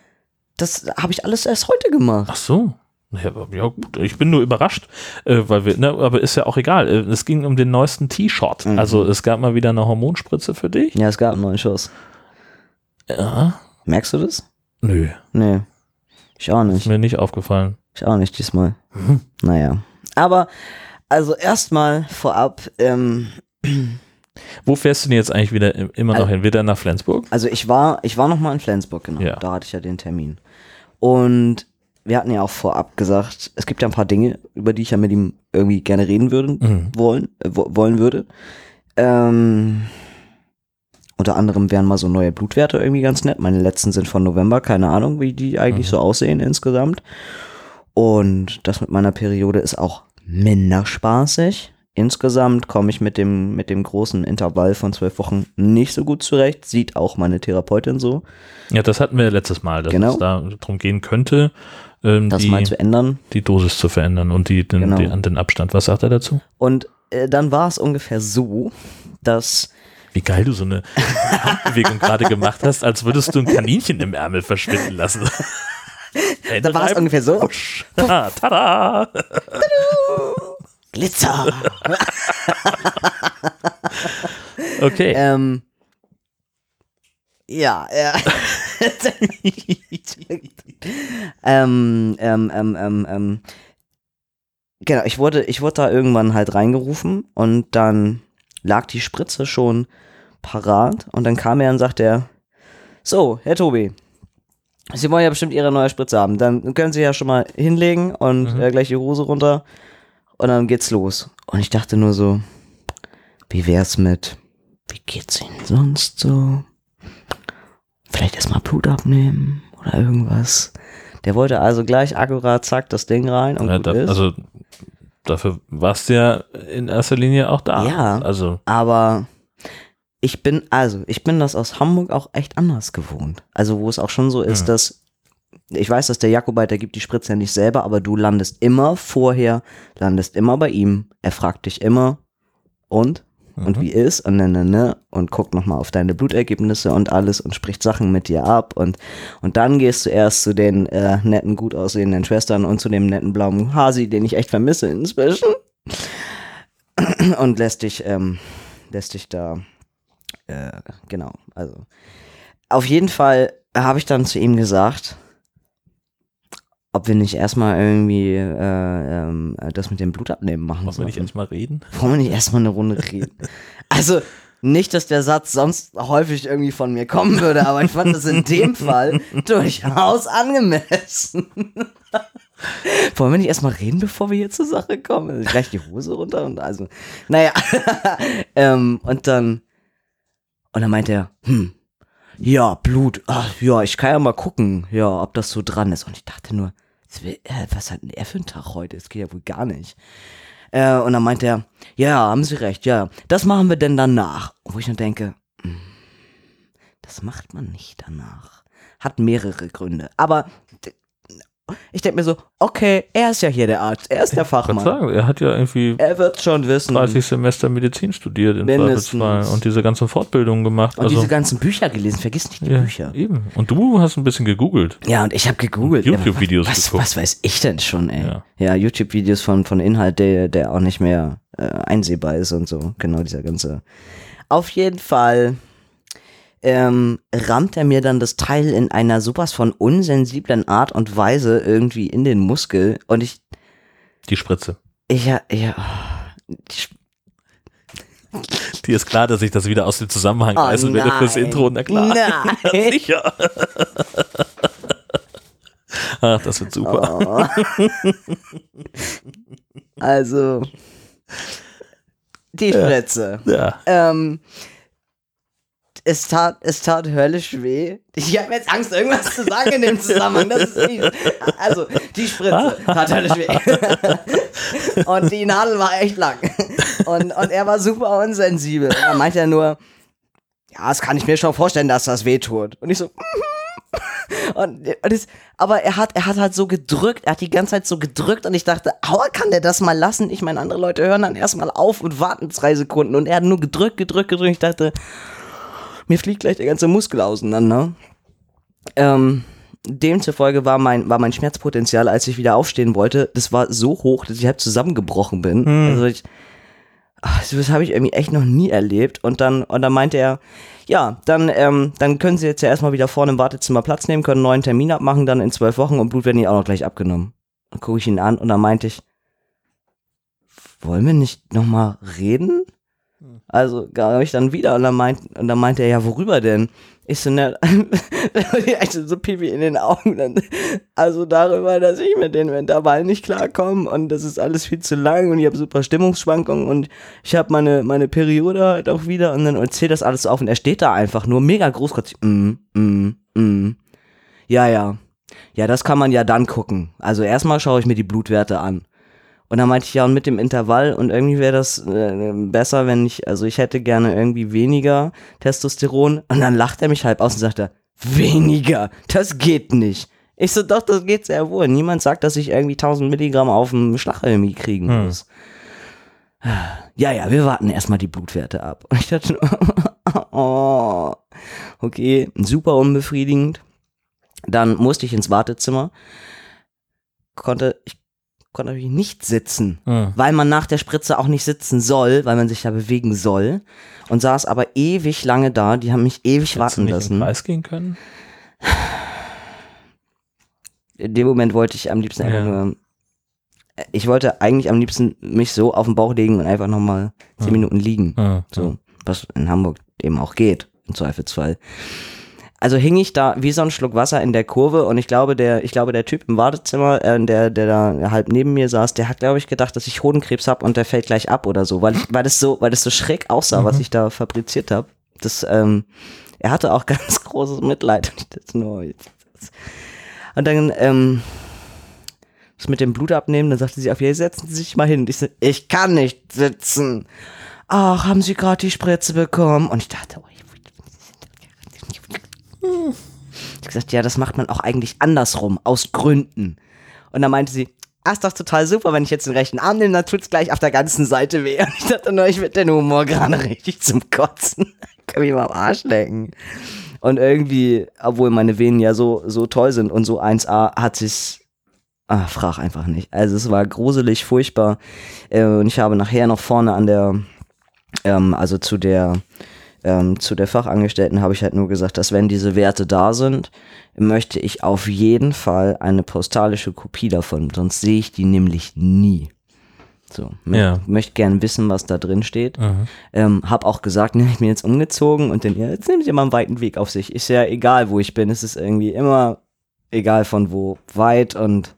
das habe ich alles erst heute gemacht. Ach so. Ja, gut, ich bin nur überrascht, äh, weil wir, ne, aber ist ja auch egal. Äh, Es ging um den neuesten T-Shot. Mhm. Also es gab mal wieder eine Hormonspritze für dich. Ja, es gab einen neuen Schuss. Ja. Merkst du das? Nö, Nee. Ich auch ist nicht. mir nicht aufgefallen. Ich auch nicht diesmal. Mhm. Naja. Aber, also erstmal vorab, ähm, Wo fährst du denn jetzt eigentlich wieder im- immer noch Also- hin? Wieder nach Flensburg? also ich war, ich war noch mal in Flensburg, genau. Ja. Da hatte ich ja den Termin. Und wir hatten ja auch vorab gesagt, es gibt ja ein paar Dinge, über die ich ja mit ihm irgendwie gerne reden würde, Mhm. wollen, äh, wo, wollen würde. Ähm, unter anderem wären mal so neue Blutwerte irgendwie ganz nett. Meine letzten sind von November, keine Ahnung, wie die eigentlich Mhm. so aussehen insgesamt. Und das mit meiner Periode ist auch minder spaßig. Insgesamt komme ich mit dem, mit dem großen Intervall von zwölf Wochen nicht so gut zurecht. Sieht auch meine Therapeutin so, Ja, das hatten wir letztes Mal, dass Genau. es da darum gehen könnte, ähm, das die, mal zu ändern. die Dosis zu verändern und die, den, Genau. den, den Abstand. Was sagt er dazu? Und äh, dann war es ungefähr so, dass Wie geil du so eine Handbewegung gerade gemacht hast, als würdest du ein Kaninchen im Ärmel verschwinden lassen. da war es ungefähr so. Tada! Tada! Glitzer. Okay. ähm, ja, ja. ähm, ähm, ähm, ähm, ähm, genau, ich wurde, ich wurde da irgendwann halt reingerufen und dann lag die Spritze schon parat und dann kam er und sagte er, so, Herr Tobi, Sie wollen ja bestimmt Ihre neue Spritze haben, dann können Sie ja schon mal hinlegen und Mhm. äh, gleich die Hose runter und dann geht's los. Und ich dachte nur so, wie wär's mit, wie geht's Ihnen sonst so? Vielleicht erstmal Blut abnehmen oder irgendwas. Der wollte also gleich akkurat, zack, das Ding rein und Ja, gut da, ist. also dafür warst du ja in erster Linie auch da. Ja. Also Aber ich bin, also, ich bin das aus Hamburg auch echt anders gewohnt. Also, wo es auch schon so ist, Hm. dass ich weiß, dass der Jakobite, der gibt die Spritze ja nicht selber, aber du landest immer vorher, landest immer bei ihm. Er fragt dich immer, und? Und Mhm. wie ist? Und ne, ne, ne. Und guckt nochmal auf deine Blutergebnisse und alles und spricht Sachen mit dir ab. Und, und dann gehst du erst zu den äh, netten, gut aussehenden Schwestern und zu dem netten blauen Hasi, den ich echt vermisse inzwischen. Und lässt dich, ähm, lässt dich da, äh, genau, also. Auf jeden Fall habe ich dann zu ihm gesagt, ob wir nicht erstmal irgendwie äh, ähm, das mit dem Blutabnehmen machen Wollen wir nicht erstmal reden? Wollen wir nicht erstmal eine Runde reden? Also, nicht, dass der Satz sonst häufig irgendwie von mir kommen würde, aber ich fand das in dem Fall durchaus angemessen. Wollen wir nicht erstmal reden, bevor wir hier zur Sache kommen? Also gleich die Hose runter und also, naja. ähm, und dann, und dann meinte er, hm, ja, Blut, ach, ja, ich kann ja mal gucken, ja, ob das so dran ist. Und ich dachte nur, äh, was hat denn er für einen Tag heute? Das geht ja wohl gar nicht. Äh, und dann meinte er, ja, haben Sie recht, ja, das machen wir denn danach. Wo ich nur denke, hm, das macht man nicht danach. Hat mehrere Gründe. Aber ich denke mir so, okay, er ist ja hier der Arzt, er ist der Ich Fachmann. sagen, er hat ja irgendwie Er wird schon wissen. 30 Semester Medizin studiert Mindestens. Zweifelsfall und diese ganzen Fortbildungen gemacht. Und also, diese ganzen Bücher gelesen, vergiss nicht die ja, Bücher. Eben. Und du hast ein bisschen gegoogelt. Ja, und ich habe gegoogelt. YouTube-Videos was, geguckt. was weiß ich denn schon, ey? Ja. Ja, YouTube-Videos von, von Inhalt, der, der auch nicht mehr äh, einsehbar ist und so. Genau, dieser ganze. Auf jeden Fall ähm, rammt er mir dann das Teil in einer sowas von unsensiblen Art und Weise irgendwie in den Muskel und ich, Die Spritze. ich, ja, ja, ich, Die ist klar, dass ich das wieder aus dem Zusammenhang Oh reißen werde fürs. Intro. Na klar. Nein. Sicher. Ach, das wird super. Oh. also, die Spritze. Ja. Ähm, es tat, es tat höllisch weh. Ich habe jetzt Angst, irgendwas zu sagen in dem Zusammenhang. Das ist also, die Spritze tat höllisch weh. und die Nadel war echt lang. Und, und er war super unsensibel. Und dann meinte er nur, ja, das kann ich mir schon vorstellen, dass das weh tut. Und ich so, und, und das, aber er hat, er hat halt so gedrückt, er hat die ganze Zeit so gedrückt und ich dachte, aua, kann der das mal lassen? Ich meine, andere Leute hören dann erstmal auf und warten zwei Sekunden und er hat nur gedrückt, gedrückt, gedrückt. Ich dachte, mir fliegt gleich der ganze Muskel auseinander. Ähm, demzufolge war mein, war mein Schmerzpotenzial, als ich wieder aufstehen wollte, das war so hoch, dass ich halb zusammengebrochen bin. Also ich, ach, das habe ich irgendwie echt noch nie erlebt. Und dann, und dann meinte er, ja, dann, ähm, dann können Sie jetzt ja erstmal wieder vorne im Wartezimmer Platz nehmen, können einen neuen Termin abmachen, dann in zwölf Wochen und Blut werden Ihnen auch noch gleich abgenommen. Dann gucke ich ihn an und dann meinte ich, wollen wir nicht nochmal reden? Also gab ich dann wieder und dann, meint, und dann meinte er, ja, worüber denn? Ich so, ne, echt so Pipi in den Augen. Dann, also darüber, dass ich mit den Intervallen nicht klarkomme und das ist alles viel zu lang und ich habe super Stimmungsschwankungen und ich habe meine, meine Periode halt auch wieder und dann erzählt das alles auf und er steht da einfach nur mega großkotzig. Mm, mm, mm. Ja, ja. Ja, das kann man ja dann gucken. Also erstmal schaue ich mir die Blutwerte an. Und dann meinte ich ja, und mit dem Intervall und irgendwie wäre das äh, besser, wenn ich, also ich hätte gerne irgendwie weniger Testosteron. Und dann lacht er mich halb aus und sagt er, weniger, das geht nicht. Ich so, doch, das geht sehr wohl. Niemand sagt, dass ich irgendwie 1000 Milligramm auf dem Schlachelmie kriegen Hm. muss. Ja, ja, wir warten erstmal die Blutwerte ab. Und ich dachte oh, okay, super unbefriedigend. Dann musste ich ins Wartezimmer. Konnte, ich konnte natürlich nicht sitzen, Hm. weil man nach der Spritze auch nicht sitzen soll, weil man sich da bewegen soll. Und saß aber ewig lange da. Die haben mich ewig Hättest du warten nicht im lassen. Kreis gehen können? In dem Moment wollte ich am liebsten einfach Ja. nur. Ich wollte eigentlich am liebsten mich so auf den Bauch legen und einfach nochmal zehn Hm. Minuten liegen. So, was in Hamburg eben auch geht, im Zweifelsfall. Also hing ich da wie so ein Schluck Wasser in der Kurve und ich glaube, der, ich glaube, der Typ im Wartezimmer, äh, der, der da halb neben mir saß, der hat, glaube ich, gedacht, dass ich Hodenkrebs hab und der fällt gleich ab oder so, weil ich, weil das so, weil das so schräg aussah, was ich da fabriziert habe. Das, ähm, er hatte auch ganz großes Mitleid. Das- Und dann, ähm, das mit dem Blut abnehmen, dann sagte sie auf, ja, setzen Sie sich mal hin. Und ich so, ich kann nicht sitzen. Ach, haben Sie gerade die Spritze bekommen? Und ich dachte, oh, ich gesagt, ja, das macht man auch eigentlich andersrum, aus Gründen. Und dann meinte sie, ah, ist doch total super, wenn ich jetzt den rechten Arm nehme, dann tut's gleich auf der ganzen Seite weh. Und ich dachte nur, ich werde den Humor gerade richtig zum Kotzen. Kann mich mal am Arsch lecken. Und irgendwie, obwohl meine Venen ja so, so toll sind und so 1A, hat sich's Ah, frag einfach nicht. Also es war gruselig, furchtbar. Äh, und ich habe nachher noch vorne an der, ähm, also zu der, ähm, zu der Fachangestellten habe ich halt nur gesagt, dass wenn diese Werte da sind, möchte ich auf jeden Fall eine postalische Kopie davon, sonst sehe ich die nämlich nie. So, ja. möchte gerne wissen, was da drin steht. Mhm. Ähm, hab auch gesagt, ne, ich bin jetzt umgezogen und dann, ja, jetzt nehme ich immer einen weiten Weg auf sich. Ist ja egal, wo ich bin. Es ist irgendwie immer egal von wo weit und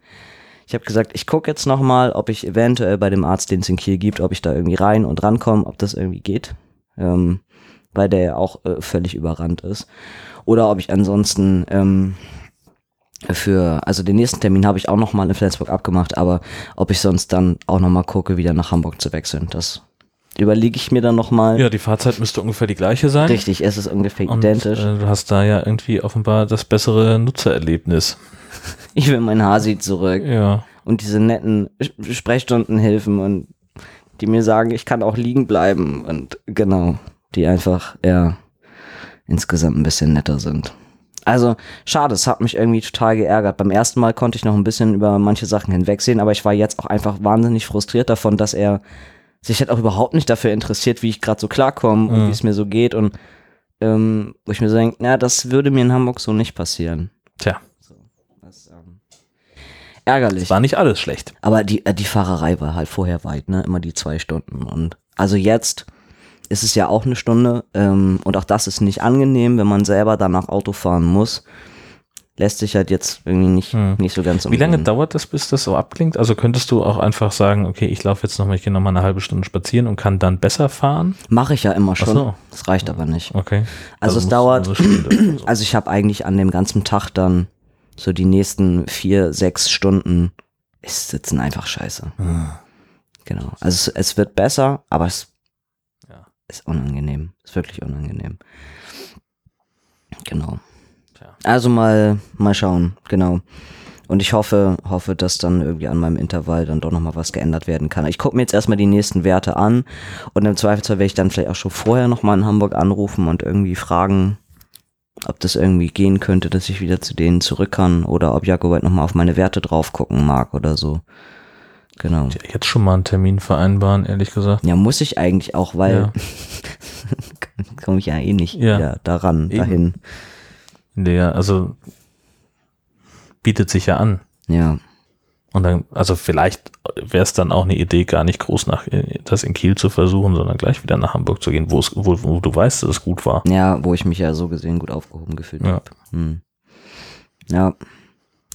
ich habe gesagt, ich gucke jetzt noch mal, ob ich eventuell bei dem Arzt, den es in Kiel gibt, ob ich da irgendwie rein und rankomme, ob das irgendwie geht, ähm, weil der ja auch äh, völlig überrannt ist. Oder ob ich ansonsten ähm, für, also den nächsten Termin habe ich auch noch mal in Flensburg abgemacht, aber ob ich sonst dann auch noch mal gucke, wieder nach Hamburg zu wechseln, das überlege ich mir dann noch mal. Ja, die Fahrzeit müsste ungefähr die gleiche sein. Richtig, es ist ungefähr und, identisch. Äh, du hast da ja irgendwie offenbar das bessere Nutzererlebnis. Ich will mein Hasi zurück. Ja. Und diese netten Sprechstundenhilfen und die mir sagen, ich kann auch liegen bleiben und genau, die einfach eher insgesamt ein bisschen netter sind. Also, schade, es hat mich irgendwie total geärgert. Beim ersten Mal konnte ich noch ein bisschen über manche Sachen hinwegsehen, aber ich war jetzt auch einfach wahnsinnig frustriert davon, dass er sich halt auch überhaupt nicht dafür interessiert, wie ich gerade so klarkomme und mhm. wie es mir so geht und ähm, wo ich mir so denke, na, das würde mir in Hamburg so nicht passieren. Tja. ärgerlich. war nicht alles schlecht. Aber die, äh, die Fahrerei war halt vorher weit, ne? Immer die zwei Stunden. Und also jetzt ist es ja auch eine Stunde. Ähm, und auch das ist nicht angenehm, wenn man selber danach Auto fahren muss. Lässt sich halt jetzt irgendwie nicht, hm. nicht so ganz umgehen. Wie lange dauert das, bis das so abklingt? Also könntest du auch einfach sagen, okay, ich laufe jetzt nochmal, ich gehe nochmal eine halbe Stunde spazieren und kann dann besser fahren? Mache ich ja immer schon. So. Das reicht aber nicht. Okay. Also, also es dauert, also ich habe eigentlich an dem ganzen Tag dann so die nächsten vier, sechs Stunden ist Sitzen einfach scheiße. Mhm. Genau. Also es, es, wird besser, aber es. Ist unangenehm. Ist wirklich unangenehm. Genau. Ja. Also mal, mal schauen, genau. Und ich hoffe, hoffe, dass dann irgendwie an meinem Intervall dann doch nochmal was geändert werden kann. Ich gucke mir jetzt erstmal die nächsten Werte an und im Zweifelsfall werde ich dann vielleicht auch schon vorher nochmal in Hamburg anrufen und irgendwie fragen, ob das irgendwie gehen könnte, dass ich wieder zu denen zurück kann oder ob Jakobait nochmal auf meine Werte drauf gucken mag oder so. Genau. Ja, jetzt schon mal einen Termin vereinbaren, ehrlich gesagt. Ja, muss ich eigentlich auch, weil ja. komme ich ja eh nicht ja. wieder daran, Eben. dahin. Der, also bietet sich ja an. Ja. Und dann, also vielleicht wäre es dann auch eine Idee, gar nicht groß nach das in Kiel zu versuchen, sondern gleich wieder nach Hamburg zu gehen, wo es, wo, wo du weißt, dass es gut war. Ja, wo ich mich ja so gesehen gut aufgehoben gefühlt ja. habe. Hm. Ja.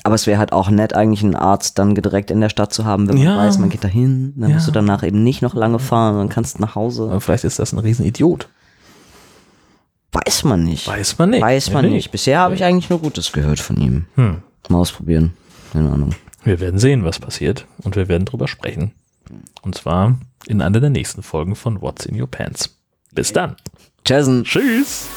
Aber es wäre halt auch nett, eigentlich einen Arzt dann direkt in der Stadt zu haben, wenn man ja. weiß, man geht dahin, dann ja. musst du danach eben nicht noch lange fahren, dann kannst du nach Hause. Aber vielleicht ist das ein Riesenidiot. Weiß man nicht. Weiß man nicht. Weiß man ja, nicht. Bisher habe ich eigentlich nur Gutes gehört von ihm. Hm. Mal ausprobieren. Keine Ahnung. Wir werden sehen, was passiert und wir werden drüber sprechen. Und zwar in einer der nächsten Folgen von What's in Your Pants. Bis dann. Tschüss. Tschüss.